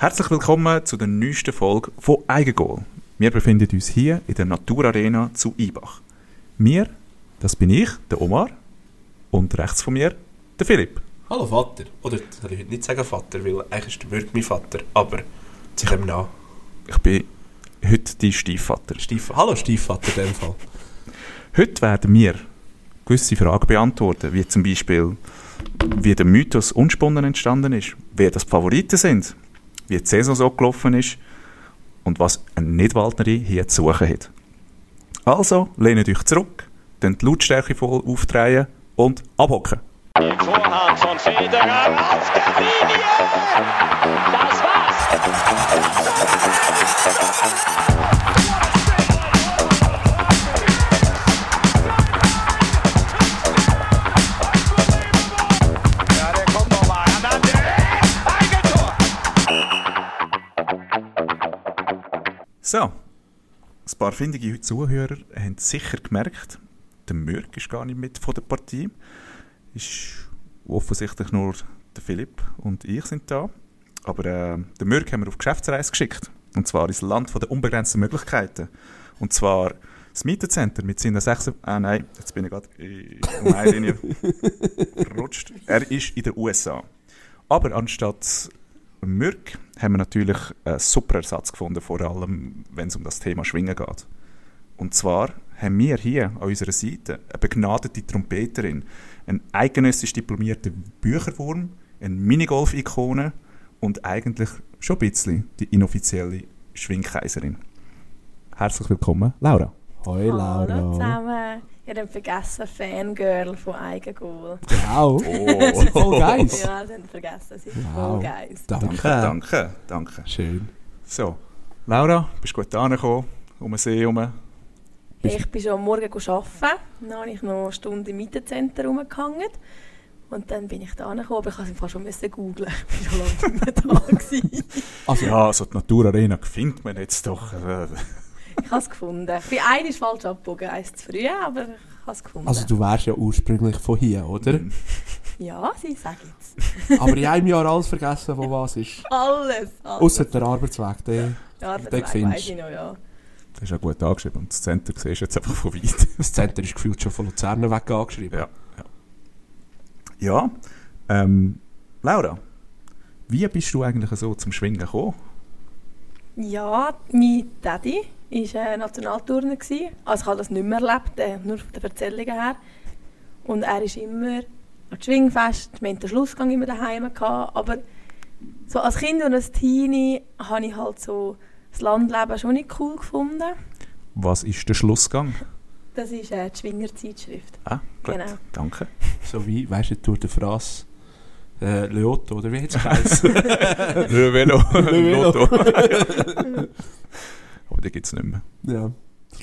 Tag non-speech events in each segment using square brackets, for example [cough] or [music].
Herzlich willkommen zu der neuesten Folge von Eigengoal. Wir befinden uns hier in der Naturarena zu Ibach. Wir, das bin ich, der Omar, und rechts von mir der Philipp. Hallo Vater. Oder soll ich heute nicht sagen Vater, weil eigentlich ist der wirklich mein Vater. Aber sie kommen nach. Ich bin heute dein Stiefvater. Stief Hallo Stiefvater in dem Fall. Heute werden wir gewisse Fragen beantworten, wie zum Beispiel, wie der Mythos Unspunnen entstanden ist, wer das die Favoriten sind, wie die Saison so gelaufen ist und was eine Nidwaldnerin hier zu suchen hat. Also, lehnt euch zurück, dann die Lautstärke voll aufdrehen und abhocken. Vorhand von Federer auf der Linie. Das war's. So, ein paar findige Zuhörer haben sicher gemerkt, der Mürk ist gar nicht mit von der Partie. Ist offensichtlich nur der Philipp und ich sind da. Aber äh, den Mürk haben wir auf Geschäftsreise geschickt. Und zwar ins Land von der unbegrenzten Möglichkeiten. Und zwar das Mietencenter mit seinen sechs... Ah nein, jetzt bin ich gerade in um eine Linie [laughs] gerutscht. Er ist in den USA. Aber anstatt Mürk haben wir natürlich einen super Ersatz gefunden, vor allem wenn es um das Thema Schwingen geht. Und zwar haben wir hier an unserer Seite eine begnadete Trompeterin, einen eidgenössisch diplomierten Bücherwurm, eine Minigolf-Ikone und eigentlich schon ein bisschen die inoffizielle Schwingkaiserin. Herzlich willkommen, Laura. Hoi Hallo Laura. zusammen. Ihr habt vergessen, Fangirl von Eigengoal. Genau. Oh, [laughs] Voll geil. Ja, habt ihr vergessen. Das ist Wow. voll geil. Danke. danke, danke, danke. Schön. So, Laura, bist du gut angekommen, um den See herum? Ich bin schon am Morgen arbeiten. Dann habe ich noch eine Stunde im Mietencenter rumgehangen. Und dann bin ich da angekommen, aber ich musste fast schon müssen googlen. Ich war schon lange nicht mehr da. [laughs] gewesen. Also, Ja, also die Naturarena findet man jetzt doch. Ich habe es gefunden. Bei einem ist falsch abgebogen, eins zu früh, aber ich habe es gefunden. also du wärst ja ursprünglich von hier, oder? ja, sie sagen jetzt. Aber in einem Jahr alles vergessen, wo was ist. [laughs] Alles. alles. Ausser der Arbeitsweg, der... ja, den das findest. ich noch, ja. das ist ja gut angeschrieben und das Center siehst du jetzt einfach von weit. [laughs] Das Center ist gefühlt schon von Luzern weg angeschrieben. Ja, ja. Ja, ähm, Laura, wie bist du eigentlich so zum Schwingen gekommen? Ja, mein Daddy war äh, Nationalturner. gewesen. Also ich habe das nicht mehr erlebt, äh, nur von den Erzählungen her. Und er ist immer an die Schwingfest, wir hatten den Schlussgang immer daheim. Gehabt, aber so als Kind und als Teenie habe ich halt so das Landleben schon nicht cool gefunden. Was ist der Schlussgang? Das ist äh, die Schwingerzeitschrift. Ah, gut, Genau. danke. So wie, weißt du, Tour de France... Äh, Leoto, oder wie hat es geheißen? [laughs] Le Velo. Velo. [laughs] Aber den gibt es nicht mehr. ja.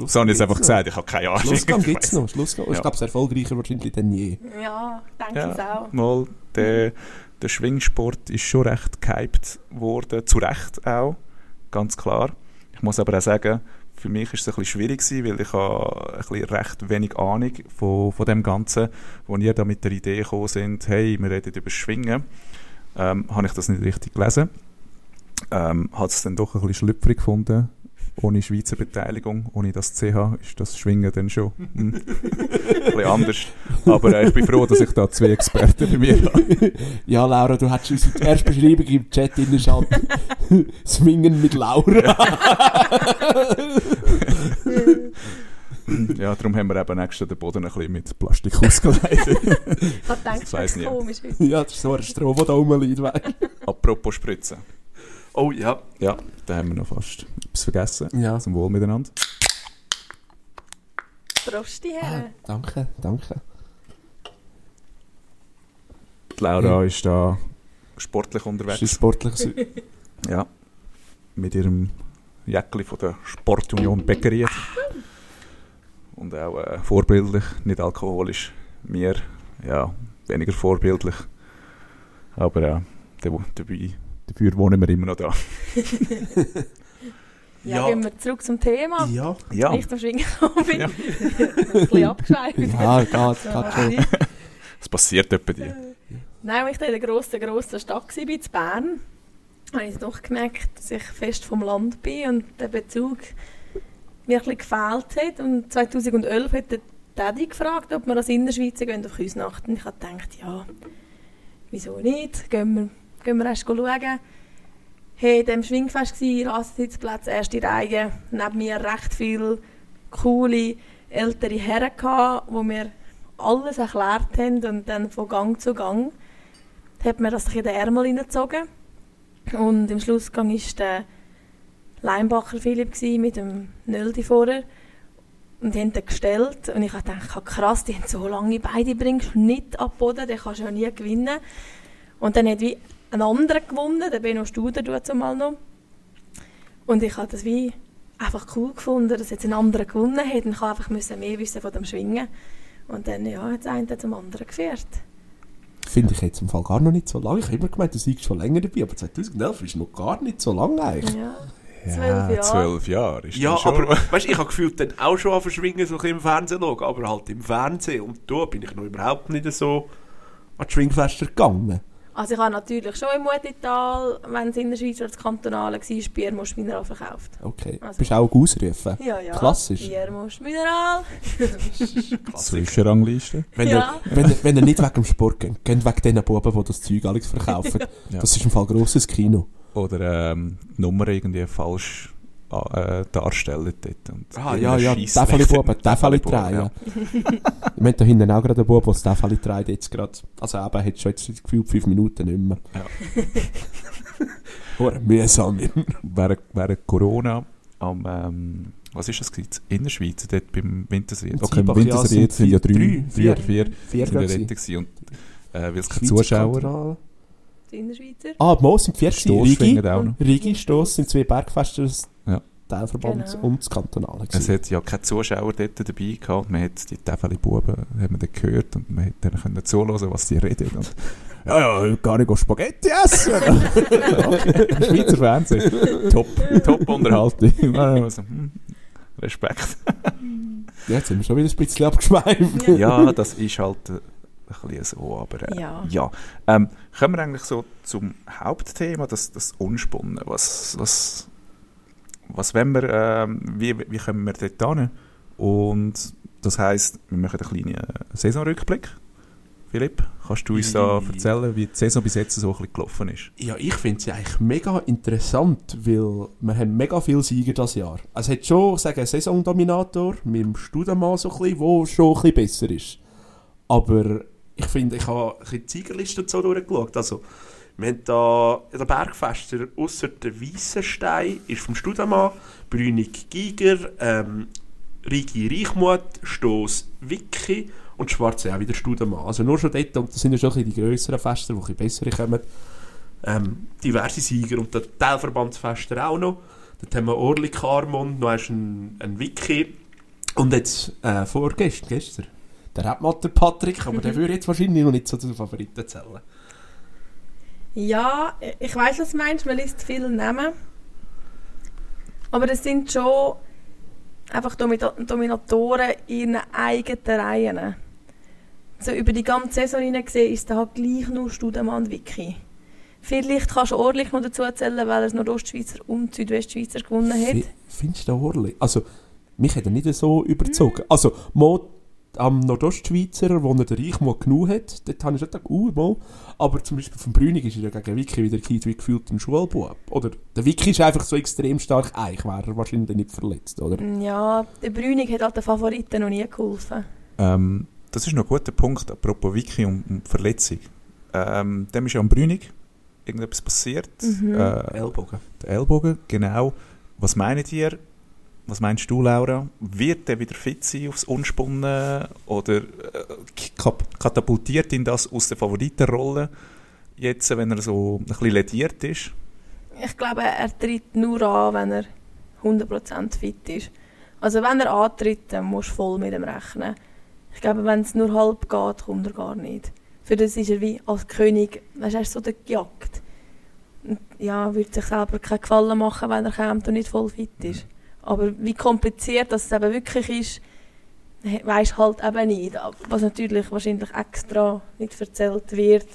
So habe ich jetzt einfach gesagt, ich habe keine Ahnung. Schlussgang Ich gibt es noch. Schlussgang. Ich Ja. glaube, es erfolgreicher wahrscheinlich denn je. Ja, denke ich Ja, auch. mal, der, der Schwingsport ist schon recht gehypt worden, zu Recht auch, ganz klar. Ich muss aber auch sagen, für mich ist es ein bisschen schwierig gewesen, weil ich habe ein bisschen recht wenig Ahnung von, von dem Ganzen, wo ihr da mit der Idee gekommen sind, hey, wir reden über Schwingen, ähm, habe ich das nicht richtig gelesen. Ähm, hat es dann doch ein bisschen schlüpfrig gefunden, ohne Schweizer Beteiligung, ohne das CH, ist das Schwingen dann schon hm, [laughs] ein bisschen anders. [laughs] Aber äh, ich bin froh, dass ich da zwei Experten bei mir habe. [laughs] Ja, Laura, du hättest unsere erste Beschreibung im Chat innerschalten. Swingen mit Laura. Ja, darum haben wir eben extra den Boden ein bisschen mit Plastik ausgeleitet. Ich habe gedacht, Das das weiss ist nicht. komisch. ja, das ist so ein Strom, der da rumliegt. Apropos Spritzen. Oh ja. Ja, da haben wir noch fast etwas vergessen. Ja. Zum Wohl miteinander. Prost, die Ah, Herren. danke, danke. Die Laura ist da sportlich Das ist ein unterwegs. sportliches... [laughs] Ja. Mit ihrem Jäckli von der Sportunion Bäckerie. Und auch äh, vorbildlich, nicht alkoholisch. Wir, ja, weniger vorbildlich. Aber äh, der- dabei, dafür wohnen wir immer noch da. [laughs] Ja, Ja. gehen wir zurück zum Thema. Ja. Ja, Nicht am Schwingen [laughs] bin. Ja. ein bisschen abgeschweift. [laughs] Ja, geht, geht schon. es passiert etwa dir. Nein, als ich in der grossen, grossen Stadt war, in Bern, habe ich doch gemerkt, dass ich fest vom Land bin und der Bezug mir ein bisschen gefehlt hat. Und 2011 hat der Daddy gefragt, ob wir als Innerschweizer gehen auf Küsnacht. Und ich habe gedacht, ja, wieso nicht? Gehen wir, gehen wir erst schauen. Hey, dem Schwingfest war, Rassensitzplatz, erste Reihe. Neben mir recht viele coole ältere Herren gehabt, die mir alles erklärt haben und dann von Gang zu Gang hat mir das in den Ärmel hineingezogen. Und im Schlussgang war der Leimbacher Philipp mit dem Nöldi vorher. Und die haben den gestellt. Und ich habe gedacht, krass, die haben so lange Beine, bringst du nicht ab Boden, den kannst du ja nie gewinnen. Und dann hat wie ein anderer gewonnen, der Benno Studer zumal noch. Und ich habe das wie einfach cool gefunden, dass jetzt ein anderer gewonnen hat und ich einfach müssen mehr wissen von dem Schwingen. Und dann ja, hat es einen zum anderen geführt. Finde ich jetzt im Fall gar noch nicht so lange. Ich habe immer gemeint, du seist schon länger dabei, aber 2011 ist noch gar nicht so lange eigentlich. Ja, Ja, zwölf Jahre. zwölf Jahre ist Ja, schon. aber weißt, ich habe gefühlt dann auch schon an Verschwingen so ein im Fernsehen schauen, aber halt im Fernsehen. Und da bin ich noch überhaupt nicht so... An die Schwingfester gegangen. Also ich habe natürlich schon im Mutital, wenn es in der Schweiz als Kantonale war, Biermusch Mineral verkauft. Okay. Also- Bist du auch ausrufen? Ja, ja. Klassisch. Biermusch Mineral. [laughs] Zwischenrangliste. Wenn, Ja. ihr, wenn, ihr, wenn ihr nicht wegen dem Sport geht, geht wegen den Buben, die das Zeug alles verkaufen. [laughs] Ja. Das ist im Fall grosses Kino. Oder ähm, die Nummer irgendwie falsch äh, darstellen dort. Und Ah, ja, ja, [laughs] Scheissdreck- Täfeli-Buben, Täfeli-Träger. Täfeli-Buben, Ja. Wir haben da hinten auch gerade einen Bub, der das Täfeli trägt jetzt gerade. Also eben, hat schon jetzt gefühlt fünf Minuten nicht mehr. Ja. [laughs] Hure mühsam. während, während Corona am, ähm, was ist das gewesen? In der Schweiz, dort beim Wintersee. Im Okay, im Ziebach, ja, Wintersee sind sind ja vier- drei, drei, vier, vier, vier, vier sind wir gewesen. dort gewesen. Und äh, weil es keine Schweizer Zuschauer, Kantonal. Die Innerschweizer. Ah, Mo sind vier. Stoss Rigi, Stoss sind zwei Bergfeste, das Ja. Teilverband Genau. und das Kantonale. Es hat ja keine Zuschauer dort dabei gehabt. Man hat die dann gehört und man hat dann können zuhören, was sie reden. Und, [laughs] ja, ja, gar nicht Spaghetti essen. [laughs] [laughs] Schweizer Fernsehen. Top, top Unterhaltung. Also, hm, Respekt. Ja, jetzt sind wir schon wieder ein bisschen abgeschweift. Ja, das ist halt äh, ein bisschen so, aber äh, Ja. ja. Ähm, kommen wir eigentlich so zum Hauptthema, das, das Unspunnen. Was, was, was wollen wir, ähm, wie, wie kommen wir dort hin? Und das heisst, wir machen einen kleinen äh, Saisonrückblick. Philipp, kannst du uns da I- erzählen, wie die Saison bis jetzt so ein bisschen gelaufen ist? Ja, ich finde sie eigentlich mega interessant, weil wir haben mega viele Sieger dieses Jahr. Also es hat schon, ich sage, einen Saisondominator mit dem Studemann so ein bisschen, der schon ein bisschen besser ist. Aber ich finde, ich habe ein die Siegerliste so durchgeschaut. Also, wir haben da der Bergfester, ausser der Weissenstein, ist vom Studemann, Brünig Giger, ähm, Rigi Reichmuth, Stoss Wicki und Schwarze auch wieder Studemann. Also nur schon dort, und das sind ja schon ein die grösseren Fester, die ein bessere kommen ähm, diverse Sieger und der Teilverbandsfester auch noch. Dort haben wir Orli Carmon, noch einen, einen Wiki und jetzt äh, vorgestern, gestern, der Rapmatter Patrick, aber der würde jetzt wahrscheinlich noch nicht so zu den Favoriten zählen. Ja, ich weiß, was du meinst. Man liest viele Namen. Aber das sind schon einfach Domi- Dominatoren in ihren eigenen Reihen. So über die ganze Saison hinein gesehen ist da halt gleich nur Studemann Wiki. Vielleicht kannst du Orlich noch dazu erzählen, weil er Nordostschweizer und Südwestschweizer gewonnen hat. Fi- Findest du den Orli? Also, mich hat er nicht so überzogen. Also, Mo, am Nordostschweizer, wo er den Reichmut genug hat, dort habe ich schon gedacht, uh, mal. Aber zum Beispiel vom Brünig ist er ja gegen Wiki wieder gekehrt, wie gefühlt ein Schulbub. Oder der Wiki ist einfach so extrem stark, eigentlich wäre er wahrscheinlich nicht verletzt, oder? Ja, der Brünig hat halt den Favoriten noch nie geholfen. Ähm, das ist noch ein guter Punkt, apropos Wiki und, und Verletzung. Ähm, dem ist ja am Brünig irgendetwas passiert. Mhm. Äh, Ellbogen. der Ellbogen, genau. Was meint ihr? Was meinst du, Laura? Wird er wieder fit sein aufs Unspunnen? Oder äh, katapultiert ihn das aus der Favoritenrolle? Jetzt, wenn er so ein bisschen lediert ist? Ich glaube, er tritt nur an, wenn er 100% fit ist. Also wenn er antritt, dann musst du voll mit ihm rechnen. Ich glaube, wenn es nur halb geht, kommt er gar nicht. Für das ist er wie als König, weißt er ist so der gejagt. Ja, würde sich selber keinen Gefallen machen, wenn er kommt und nicht voll fit ist. Aber wie kompliziert das eben wirklich ist, weisst halt eben nicht. Was natürlich wahrscheinlich extra nicht erzählt wird.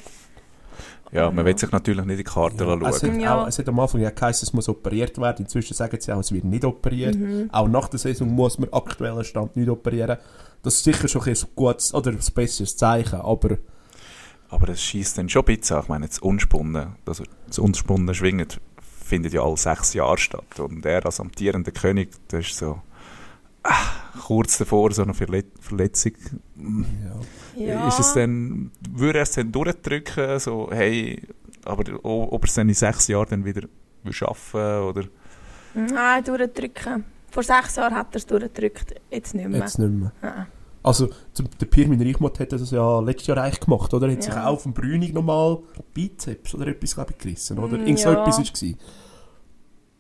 Ja, man will sich natürlich nicht in die Karten Ja, schauen. es, hat Ja. auch, es hat am Anfang ja geheißen, es muss operiert werden. Inzwischen sagen sie auch, es wird nicht operiert. Auch nach der Saison muss man aktuellen Stand nicht operieren. Das ist sicher schon ein gutes oder ein besseres Zeichen. Aber Aber das schießt dann schon ein bisschen. Ich meine, das Unspunnen, also das unspunnene Schwingen findet ja alle sechs Jahre statt. Und er als amtierender König, das ist so ah, kurz davor so eine Verlet Verletzung. Ja. Ist es dann, würde er es dann durchdrücken, so, hey, aber ob er es dann in sechs Jahren dann wieder will schaffen oder... Nein, durchdrücken. Vor sechs Jahren hat er es durchgedrückt, jetzt nicht mehr. jetzt nicht mehr. Nein. Also, zum- der Pirmin Reichmott hat das ja letztes Jahr eigentlich gemacht, oder? Er hat sich Ja. auch auf dem Brünig nochmal Bizeps oder etwas, glaube ich, gerissen, oder? Mm, Irgend so ja. etwas war es.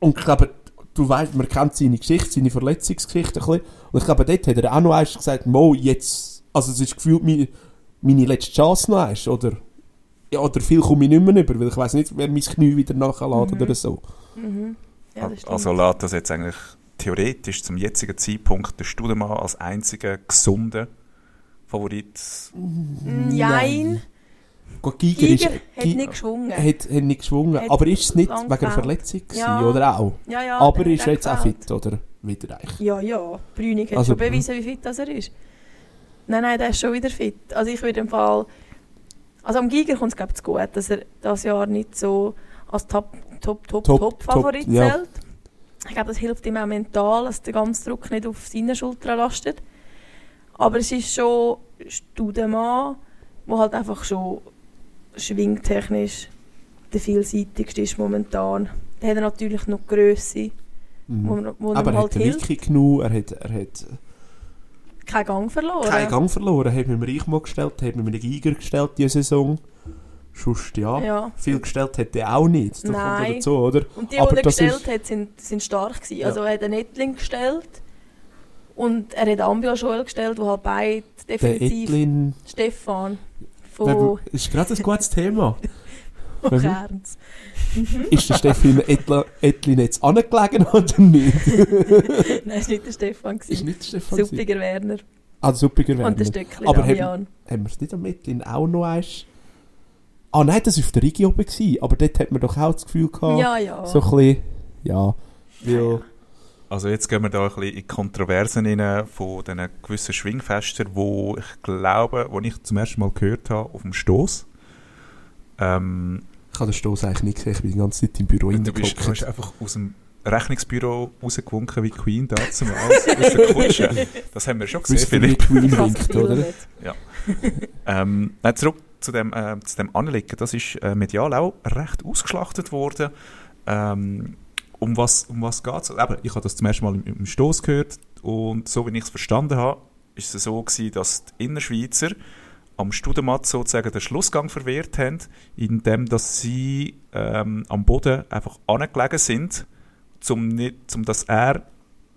Und ich glaube, du weißt, man kennt seine Geschichte, seine Verletzungsgeschichte ein bisschen. Und ich glaube, dort hat er auch noch einmal gesagt, Mo, jetzt, also es ist gefühlt meine, meine letzte Chance noch einmal, oder? Ja, oder viel komme ich nicht mehr über, weil ich weiß nicht, wer mein Knie wieder nachlädt oder so. Mhm. Ja, also lässt das jetzt eigentlich theoretisch zum jetzigen Zeitpunkt der Studemann als einziger gesunder Favorit Nein, Gut, Giger, Giger ist, hat Gi- nicht geschwungen. hat, hat nicht geschwungen. Hat aber ist es nicht wegen der gefehlt. Verletzung gewesen, Ja. oder auch? Ja, ja, aber ist er jetzt auch fit, oder? Wieder eigentlich. Ja, ja. Brünig hat Also, schon bewiesen, wie fit das er ist. Nein, nein, der ist schon wieder fit. Also ich würde im Fall... Also am Giger kommt es, glaube ich, zu gut, dass er das Jahr nicht so als Top, Top, Top, Top, Top, Favorit zählt. Ich glaube, das hilft ihm auch mental, dass der ganze Druck nicht auf seine Schultern lastet. Aber es ist schon Studemann, der halt einfach schon schwingtechnisch der vielseitigste ist momentan. Der hat er natürlich noch Grösse, wo, Mhm. wo aber ihm er halt hat hilft. Wiki genug, er hat, er hat Keinen Gang verloren. keinen Gang verloren, er hat mit dem Reichmann gestellt, hat mit dem Giger gestellt diese Saison. Sonst, ja, Ja. viel gestellt hat er auch nicht. Das kommt Nein. dazu, oder? Und die, Aber die er gestellt ist- hat, sind, sind stark gewesen. Ja. Also er hat einen Nettling gestellt und er hat Ambio Joel gestellt, wo halt beide Der definitiv Etlin, Stefan der, von ist gerade ein gutes Thema. [laughs] von Mhm. Kerns. Ist der Stefan Etlin jetzt angelegen oder nicht? [laughs] Nein, es war nicht der Stefan. Ist Gewesen. nicht der Stefan? Suppiger Werner Ah, suppiger und der Werner. Stöckli Aber Damian. Haben wir es nicht am Etlin auch noch eins? Ah nein, das war auf der Rigi oben. Gewesen. Aber dort hat man doch auch das Gefühl gehabt, Ja, ja. so ein bisschen, ja, weil... Also jetzt gehen wir da ein bisschen in Kontroversen rein von diesen gewissen Schwingfesten, wo ich glaube, wo ich zum ersten Mal gehört habe, auf dem Stoß. Ähm, Ich habe den Stoß eigentlich nicht gesehen, ich bin die ganze Zeit im Büro du bist, du bist einfach aus dem Rechnungsbüro rausgewunken wie Queen da zumal aus der Kutsche. [laughs] Das haben wir schon gesehen, ihr, wie Philipp. Queen winkt, oder? nicht. Ähm, nein, zurück zu dem, äh, zu dem Anliegen. Das ist äh, medial auch recht ausgeschlachtet worden. Ähm, um was, um was geht es? Ich habe das zum ersten Mal im, im Stoß gehört und so wie ich es verstanden habe, ist es so gewesen, dass die Innerschweizer am Studematz sozusagen den Schlussgang verwehrt haben, indem dass sie ähm, am Boden einfach angelegen sind, nicht, zum dass er,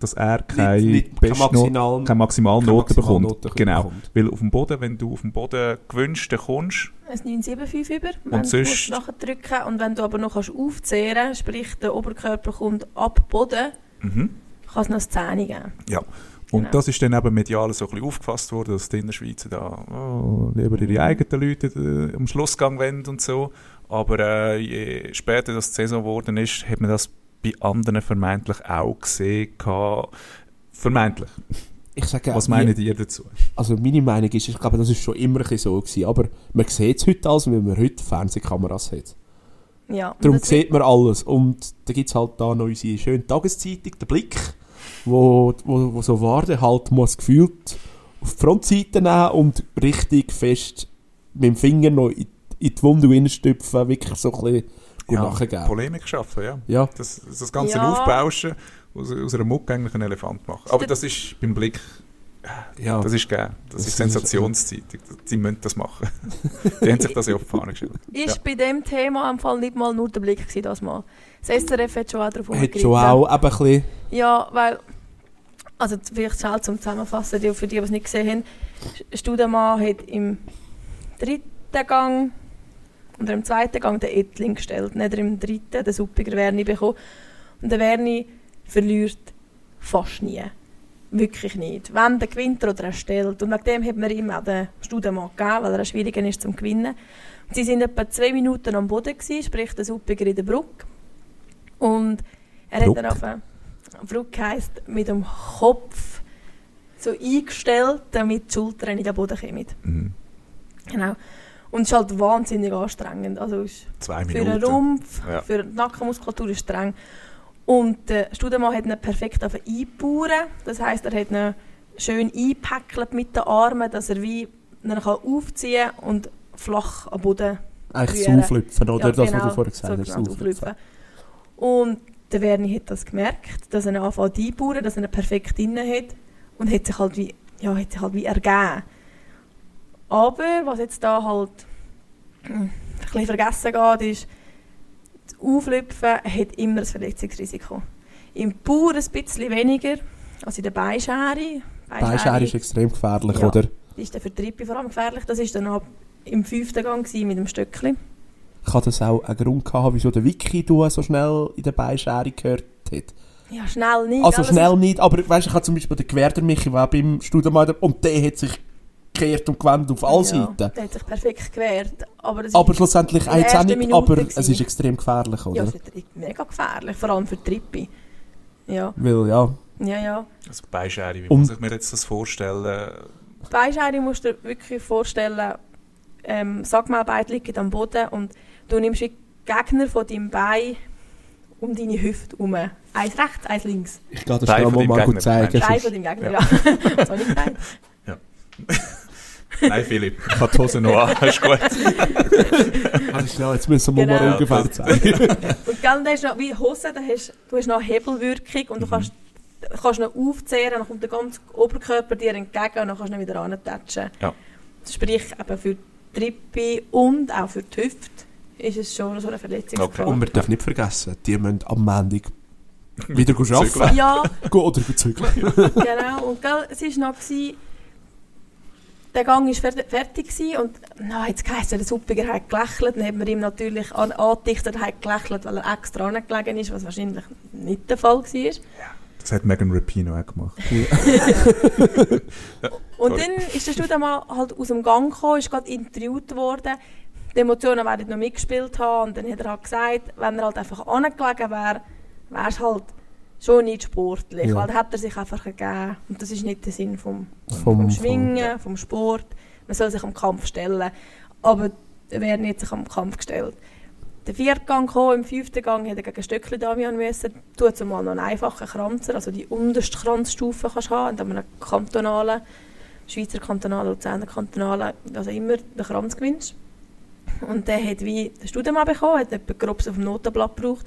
dass er keine, Nicht, nicht, Maximal, keine Maximalnoten keine bekommt. Genau. bekommt. Weil auf dem Boden, wenn du auf dem Boden gewünscht, dann kommst Ein 975 über, wenn Und du sonst- musst nachher drücken und wenn du aber noch kannst aufzehren sprich der Oberkörper kommt ab Boden, mhm. kann es noch eine 10 geben. Ja. Und Genau. das ist dann eben medial so ein bisschen aufgefasst worden, dass die Innerschweizer da oh, lieber ihre eigenen Leute äh, am Schlussgang wenden und so. Aber äh, je später das die Saison geworden ist, hat man das bei anderen vermeintlich auch gesehen. gehabt. Vermeintlich. Ich sage, Was meinen ihr dazu? Also meine Meinung ist, ich glaube, das ist schon immer so gewesen, aber man sieht es heute als, weil man heute Fernsehkameras hat. Ja, Darum sieht man alles und da gibt es halt da noch unsere schöne Tageszeitung, der Blick, wo, wo, wo so Warde halt muss gefühlt auf die Frontseite nehmen und richtig fest mit dem Finger noch in, in die Wunde reinstüpfen, wirklich so ein bisschen gut nachgeben. Polemik schaffen, ja. Ja, Das, das Ganze Ja. aufbauschen, aus, aus einer Mucke eigentlich einen Elefant machen. Aber das ist beim Blick, ja. das ist gegeben. Das, Das ist Sensationszeitung. Sie müssen das machen. [laughs] Die haben sich das ja auf die Fahne gestellt. Ist bei dem Thema im Fall nicht mal nur der Blick gewesen, das mal. Das SRF hat schon auch darauf hat schon auch eben ein bisschen, Ja, weil, also vielleicht schnell zum Zusammenfassen, die, für die, die es nicht gesehen haben, Studemann hat im dritten Gang oder im zweiten Gang den Ettling gestellt, nicht im dritten, den suppiger Werni bekommen. Und der Werni verliert fast nie. Wirklich nicht. Wenn, der gewinnt er oder er stellt. Und wegen dem hat man ihm auch den Studemann gegeben, weil er schwieriger ist zum Gewinnen. Und sie sind etwa zwei Minuten am Boden gewesen, sprich der Suppiger in der Brücke. Und er Brücke? hat dann auf Brücke heisst, mit dem Kopf so eingestellt, damit die Schultern in den Boden kommen. Mhm. Genau. Und es ist halt wahnsinnig anstrengend. Also es ist Zwei für Minuten. den Rumpf, Ja. für die Nackenmuskulatur ist streng. Und der Studemann hat ihn perfekt auf eingebaut. Das heisst, er hat ihn schön eingepäckelt mit den Armen, dass er wie ihn kann aufziehen und flach am Boden Eigentlich das Auflüpfen, oder? Ja, das, was genau, du vorher gesagt so hast. genau, das Auflüpfen. auflüpfen. Und der Werni hat das gemerkt, dass er anfängt einbauen, dass er ihn perfekt drin hat und hat sich halt wie, ja, hat sich halt wie ergeben. Aber was jetzt da halt hm, ein bisschen vergessen geht, ist, das Auflüpfen hat immer ein Verletzungsrisiko. Im Bauer ein bisschen weniger als in der Beischere. Beischere ist extrem gefährlich, Ja. oder? ist die Rippe vor allem gefährlich. Das war dann ab im fünften Gang mit dem Stöckli. Kann das auch einen Grund haben, wieso der Wiki du so schnell in der Beischere gehört hat? Ja, schnell nicht. Also schnell nicht, aber weißt, ich habe zum Beispiel den Gewerder Michi, der auch beim Studium und der hat sich gekehrt und gewendet auf alle ja, Seiten. Der hat sich perfekt gewehrt. Aber, das Aber ist, schlussendlich der jetzt auch nicht, Minute aber gewesen. es ist extrem gefährlich, ja, oder? es ist mega gefährlich, vor allem für die Rippe. Ja, Weil, ja, ja, ja. Also Beischere, wie Und- muss ich mir jetzt das vorstellen? Beischere musst du dir wirklich vorstellen, ähm, Sackmehlbein liegt am Boden und du nimmst die Gegner von deinem Bein um deine Hüfte herum. Eins rechts, eins links. ich gehe das Bein schnell mal Gegner, zeigen. Bein sonst- von deinem Gegner, Ja. ja. [laughs] Sagen? [laughs] Nein, Philipp, ich habe die Hose noch an. Ist gut. [laughs] Also schnell, jetzt müssen wir Genau. mal ungefähr zeigen. [laughs] Und gell, da hast du noch, wie Hose, da hast, du hast noch Hebelwirkung und du kannst, kannst noch aufzehren, dann kommt der ganze Oberkörper dir entgegen und dann kannst du ihn wieder antatschen. Ja. Sprich, eben für die Rippe und auch für die Hüfte ist es schon so eine Verletzungsgefahr. Und wir dürfen nicht vergessen, die müssen am Montag wieder arbeiten. Ja, Gehen oder bezüglich. genau. Und gell, es war noch, gewesen, der Gang war fer fertig gewesen und na, jetzt geheißen, der Suppiger hat gelächelt. Dann hat man ihm natürlich an angedichtet, hat gelächelt, weil er extra angelegen ist, was wahrscheinlich nicht der Fall war. Das hat Megan Rapino auch gemacht. [laughs] Und Sorry. dann ist der Studemann halt aus dem Gang gekommen, ist gerade interviewt worden. Die Emotionen werden noch mitgespielt haben. Und dann hat er halt gesagt, wenn er halt einfach angelegen wäre, wäre es halt schon nicht sportlich. Ja. Weil dann hat er sich einfach gegeben. Und das ist nicht der Sinn vom, Vom- vom vom- Schwingen, vom Sport. Man soll sich am Kampf stellen. Aber er wäre nicht sich am Kampf gestellt. Der vierte Gang kam, im fünften Gang hat er gegen Stöckli Damian müssen. Du hast mal noch einen einfachen Kranzer, also die unterste Kranzstufe kannst du haben, und dann einen kantonalen, Schweizer kantonalen, Luzerner kantonalen, also immer den Kranz gewinnst. Und der hat wie den Studienmann bekommen, hat etwa grobs auf dem Notenblatt gebraucht.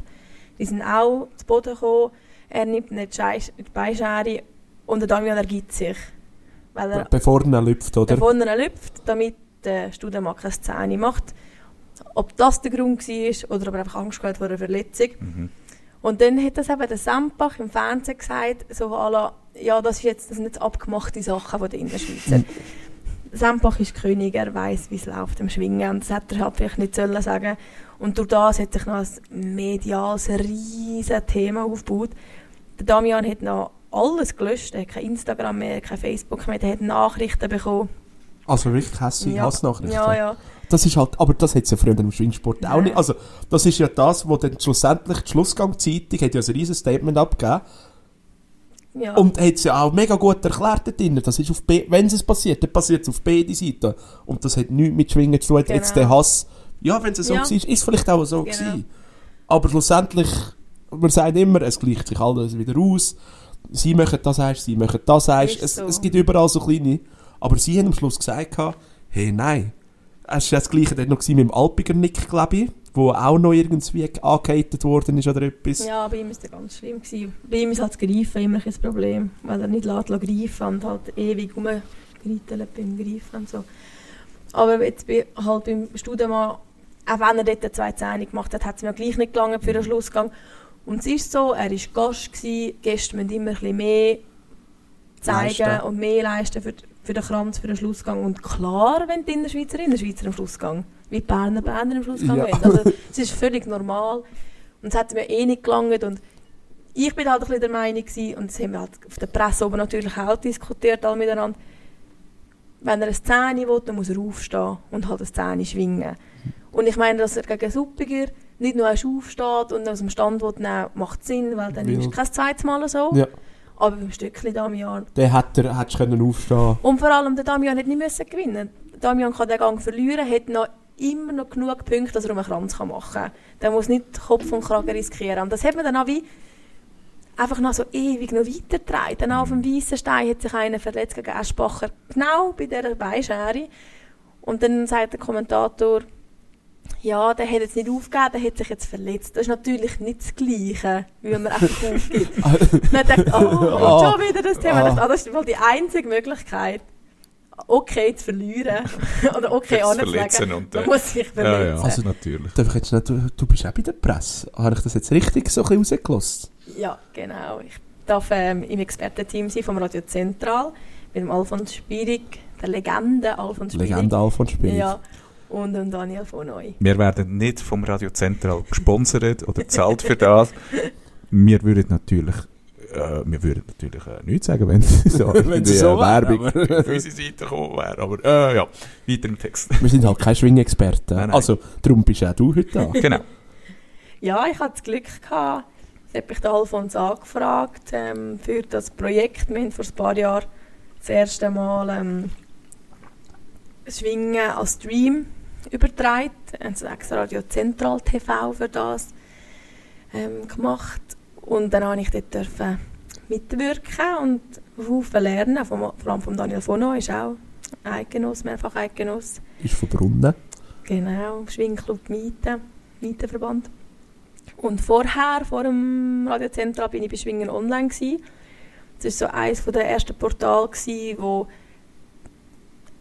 Die sind auch zu Boden gekommen. Er nimmt nicht die Beischere und der Damian ergibt sich. Weil er Bevor er lüpft, oder? bevor er lüpft, damit der Studienmann keine Szene macht. Ob das der Grund war oder ob er einfach Angst hatte vor einer Verletzung. Mhm. Und dann hat das eben der Sempach im Fernsehen gesagt, so la, ja, das, ist jetzt, das sind jetzt abgemachte Sachen von den Innerschweizer. Sempach ist König, er weiß, wie es läuft im Schwingen und das hätte er halt vielleicht nicht sollen sagen. Und durch das hat sich noch ein mediales, riesen Thema aufgebaut. Der Damian hat noch alles gelöscht, er hat kein Instagram mehr, kein Facebook mehr, er hat Nachrichten bekommen. Also wirklich hässliche Hassnachrichten. Ja, ja. Das ist halt, aber das hat es ja früher im Schwingsport auch nicht. Also, das ist ja das, wo dann schlussendlich die Schlussgang-Zeitung hat ja ein riesen Statement abgegeben ja. und hat es ja auch mega gut erklärt drin. Das ist auf wenn es passiert, dann passiert es auf beide Seiten. Und das hat nichts mit Schwingen zu tun. Genau. Jetzt der Hass, ja, wenn es so Ja. war, ist es vielleicht auch so Genau. gewesen. Aber schlussendlich, man sagt immer, es gleicht sich alles wieder aus. Sie machen das heißt, sie machen das heißt. Es, so. es gibt überall so kleine. Aber sie haben am Schluss gesagt, hey, nein. Es war das Gleiche dann noch mit dem Alpiger Nick, glaube ich, wo auch noch irgendwie angehatet worden ist oder etwas. Ja, bei ihm war es ganz schlimm. Gewesen. Bei ihm ist halt das Greifen immer ein Problem, weil er nicht lässt, lässt greifen und halt ewig rumgereitelt beim Greifen und so. Aber jetzt halt beim Studienmann, auch wenn er dort eine zwei Zähne gemacht hat, hat es mir gleich nicht gelangt für den Schlussgang. Und es ist so, er war Gast, gewesen, Gäste müssen immer ein bisschen mehr zeigen Leisten. und mehr leisten für, für den Kranz, für den Schlussgang. Und klar, wenn die Innerschweizer, Innerschweizer am Schlussgang, wie die Berner Berner am Schlussgang Ja. wollen. Also, es ist völlig normal. Und es hat mir eh nicht gelangt. Und ich bin halt ein bisschen der Meinung gewesen, und das haben wir halt auf der Presse oben natürlich auch diskutiert, alle miteinander, wenn er eine Szene will, dann muss er aufstehen und halt eine Szene schwingen. Und ich meine, dass er gegen Suppiger nicht nur aufsteht und aus dem Stand nehmen, macht Sinn, weil dann Weil- ist kein zweites Mal so. Ja. Aber beim Stückchen Damian. Dann hätte hättest können aufstehen Und vor allem, der Damian hätte nicht müssen gewinnen Damian kann den Gang verlieren, hat noch immer noch genug Punkte, dass er um einen Kranz kann machen kann. Der muss nicht Kopf und Kragen riskieren. Und das hat man dann auch wie einfach noch so ewig noch weitergetragen. Dann auf dem weißen Stein hat sich einer verletzt gegen Eschbacher, genau bei dieser Beischere. Und dann sagt der Kommentator, ja, der hat jetzt nicht aufgegeben, der hat sich jetzt verletzt. Das ist natürlich nicht das Gleiche, wie wenn man einfach [laughs] aufgibt. Dann dachte ich, oh, [laughs] schon wieder das Thema. Ah, das ist wohl die einzige Möglichkeit, okay zu verlieren. [laughs] Oder okay anzulegen. und, Man äh, muss sich Ja, verletzen. ja, also natürlich. Darf ich jetzt nicht, du, du bist auch bei der Presse. Habe ich das jetzt richtig so ein bisschen rausgelassen? Ja, genau. Ich darf ähm, im Expertenteam sein vom Radio Zentral mit dem Alfons Spierig, der Legende Alfons Spierig. Legende Alfons Spiel. Ja, und dem Daniel von Neu. Wir werden nicht vom Radio Zentral gesponsert oder zahlt für das. Wir würden natürlich, äh, wir würden natürlich äh, nichts sagen, wenn [laughs] so, Wenn es so äh, wäre, Werbung auf unsere Seite gekommen wäre. Aber äh, ja, weiter im Text. Wir sind halt keine Schwingexperten. Nein, nein. Also, darum bist auch du heute da. [laughs] genau. Ja, ich hatte das Glück gehabt. Jetzt habe ich den Alfons angefragt ähm, für das Projekt. Wir haben vor ein paar Jahren das erste Mal ähm, Schwingen als Stream übertragen. Haben das extra Radio Zentral TV für das ähm, gemacht. Und dann durfte ich dort dürfen mitwirken und Haufen lernen. Vor allem von Daniel Fono ist auch Eidgenoss, mehrfach Eidgenoss. Ist verbunden. Genau, Schwingclub Mieten, Mietenverband. Und vorher, vor dem Radio Zentral, bin ich bei Schwingen Online. Gewesen. Das war so eines der ersten Portale, gewesen, wo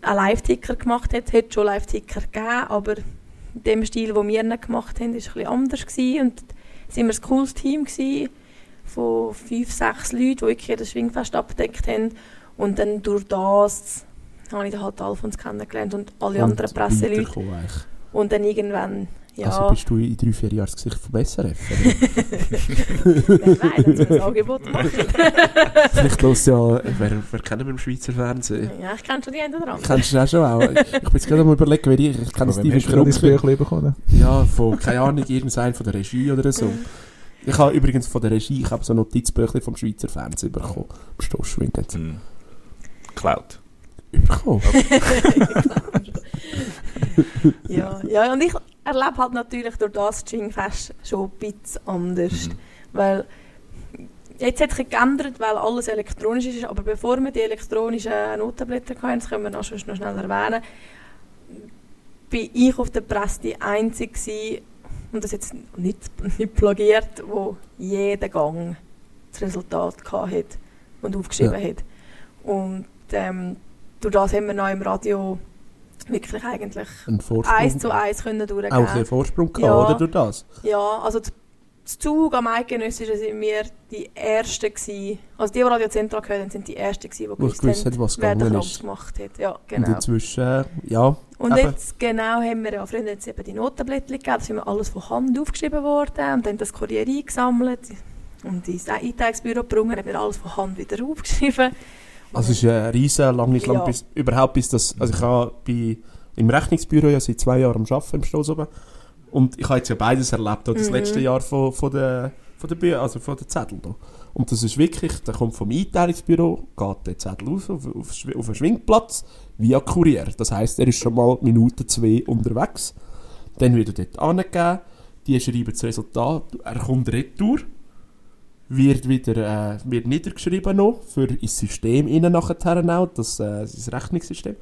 einen Live-Ticker gemacht hat. Es hat schon Live-Ticker gegeben, aber in dem Stil, den wir nicht gemacht haben, war es ein bisschen anders. Gewesen. Und es war immer ein cooles Team gewesen, von fünf, sechs Leuten, die wirklich das Schwingfest abgedeckt haben. Und dann durch das habe ich dann halt Alfons kennengelernt und alle anderen Presseleute. Und dann irgendwann, ja, Also bist du in drei, vier Jahren das Gesicht von SRF? [laughs] weiß, dass wir ein Angebot machen. [laughs] Vielleicht los ja, wer, wer kennen wir im Schweizer Fernsehen? Ja, ich kenne schon die einen oder anderen. Kennst du das auch schon auch? Ich bin jetzt gerade mal überlegen, wer ich, ich kenne Steven du das. Büchlein bekommen? Ja, von, keine Ahnung, irgendein von der Regie oder so. Ich habe übrigens von der Regie, ich habe so ein Notizbüchlein vom Schweizer Fernsehen bekommen. Am Stossschwingen. Hm. Cloud. Bekommen. [laughs] Ja, ja, und ich erlebe halt natürlich durch das Schwingfest schon ein bisschen anders. Mhm. Weil jetzt hat sich geändert, weil alles elektronisch ist, aber bevor wir die elektronischen Notenblätter hatten, das können wir noch, schon noch schnell erwähnen, bin ich auf der Presse die Einzige gewesen, und das jetzt nicht, nicht plagiert, wo jeden Gang das Resultat gehabt hat und aufgeschrieben hat. Und ähm, durch das haben wir noch im Radio wirklich eigentlich eins zu eins können durchgehen. Auch ein Vorsprung gehabt, Ja. oder? Durch das? Ja, also das- Zug am Eidgenössischen sind wir die Ersten gewesen. Also die, die Radio Zentral gehört haben, sind die Ersten gewesen, die gewusst, gewusst haben, was wer den ist. gemacht hat. Ja, Und genau. inzwischen, äh, ja. Und eben. jetzt genau haben wir ja früher jetzt eben die Notenblättchen gegeben, das ist immer alles von Hand aufgeschrieben worden und dann das Kurier eingesammelt und ins Einteilungsbüro gebracht, haben wir alles von Hand wieder [laughs] aufgeschrieben. Also es ist ein riesen langes lang, Ja. bis, überhaupt bis das, also ich habe bei, im Rechnungsbüro ja seit zwei Jahren am Arbeiten im Stoss oben und ich habe jetzt ja beides erlebt, auch das Mhm. letzte Jahr von, von der, von der Büro, also von der Zettel da. Und das ist wirklich, der kommt vom Einteilungsbüro, geht der Zettel raus auf, auf, Schw- auf einen Schwingplatz via Kurier. Das heisst, er ist schon mal Minute zwei unterwegs. Dann wird er dort angegeben, die schreiben das Resultat, er kommt retour, wird wieder äh, wird niedergeschrieben noch für ins System innen nachher auch, das, äh, das Rechnungssystem.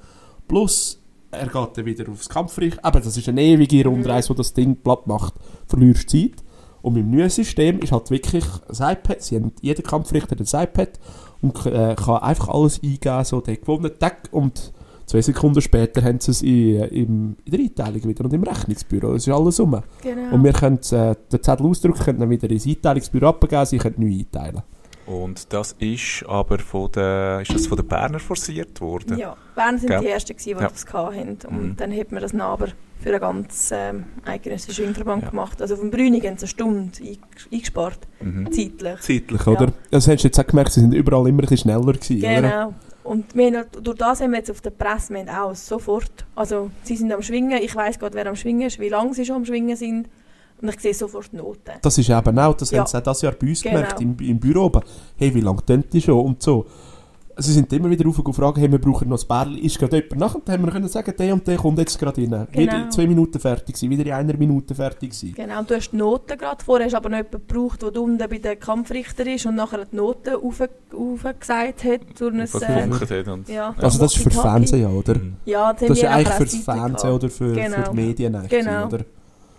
Plus, er geht dann wieder aufs Kampfreich. Aber das ist eine ewige Rundreise, wo das Ding platt macht. Verlierst Zeit. Und dem neuen System ist halt wirklich ein iPad. Sie haben, jeder Kampfrichter ein iPad und äh, kann einfach alles eingeben, so der gewonnene Tag und zwei Sekunden später haben sie es in, im, in der Einteilung wieder und im Rechnungsbüro. Das ist alles rum. Genau. Und wir können äh, den Zettel ausdrucken, können dann wieder ins Einteilungsbüro abgeben, sie können neu einteilen. Und das ist aber von der, ist das von den Berner forciert worden? Ja, Bern sind Gell? die Ersten, gewesen, die Ja. das hatten. Und Mhm. dann hat man das aber für einen ganz ähm, eidgenössischen Schwingverband Ja. gemacht. Also vom Brünig haben sie eine Stunde einge- eingespart, Mhm. zeitlich. Zeitlich, oder? Das hast du jetzt auch gemerkt, sie sind überall immer ein bisschen schneller gewesen, oder? Und wir haben, durch das haben wir jetzt auf der Presse wir haben auch sofort, also sie sind am Schwingen, ich weiß gerade, wer am Schwingen ist, wie lange sie schon am Schwingen sind und ich sehe sofort Noten. Das ist eben auch, das Ja. haben sie auch dieses Jahr bei uns Genau. gemerkt, im, im Büro oben. Hey, wie lange tönt die schon? Und so. Sie sind immer wieder rauf und fragen, hey, wir brauchen noch ein Bärli. Ist gerade jemand nach? Und dann haben wir können sagen, der und der kommt jetzt gerade rein. Wieder Genau. in zwei Minuten fertig sein, wieder in einer Minute fertig sein. Genau, und du hast die Noten gerade, vorher hast aber noch jemanden gebraucht, der unten bei den Kampfrichter ist und nachher die Noten rauf, raufgesagt hat durch ein... Äh, hat und... ja, Also das ist für. Fernsehen, ja, oder? Ja, das, haben Das ist eigentlich auch Zeiten Fernsehen gehabt. oder für, für Genau. die Medien eigentlich, Genau. oder?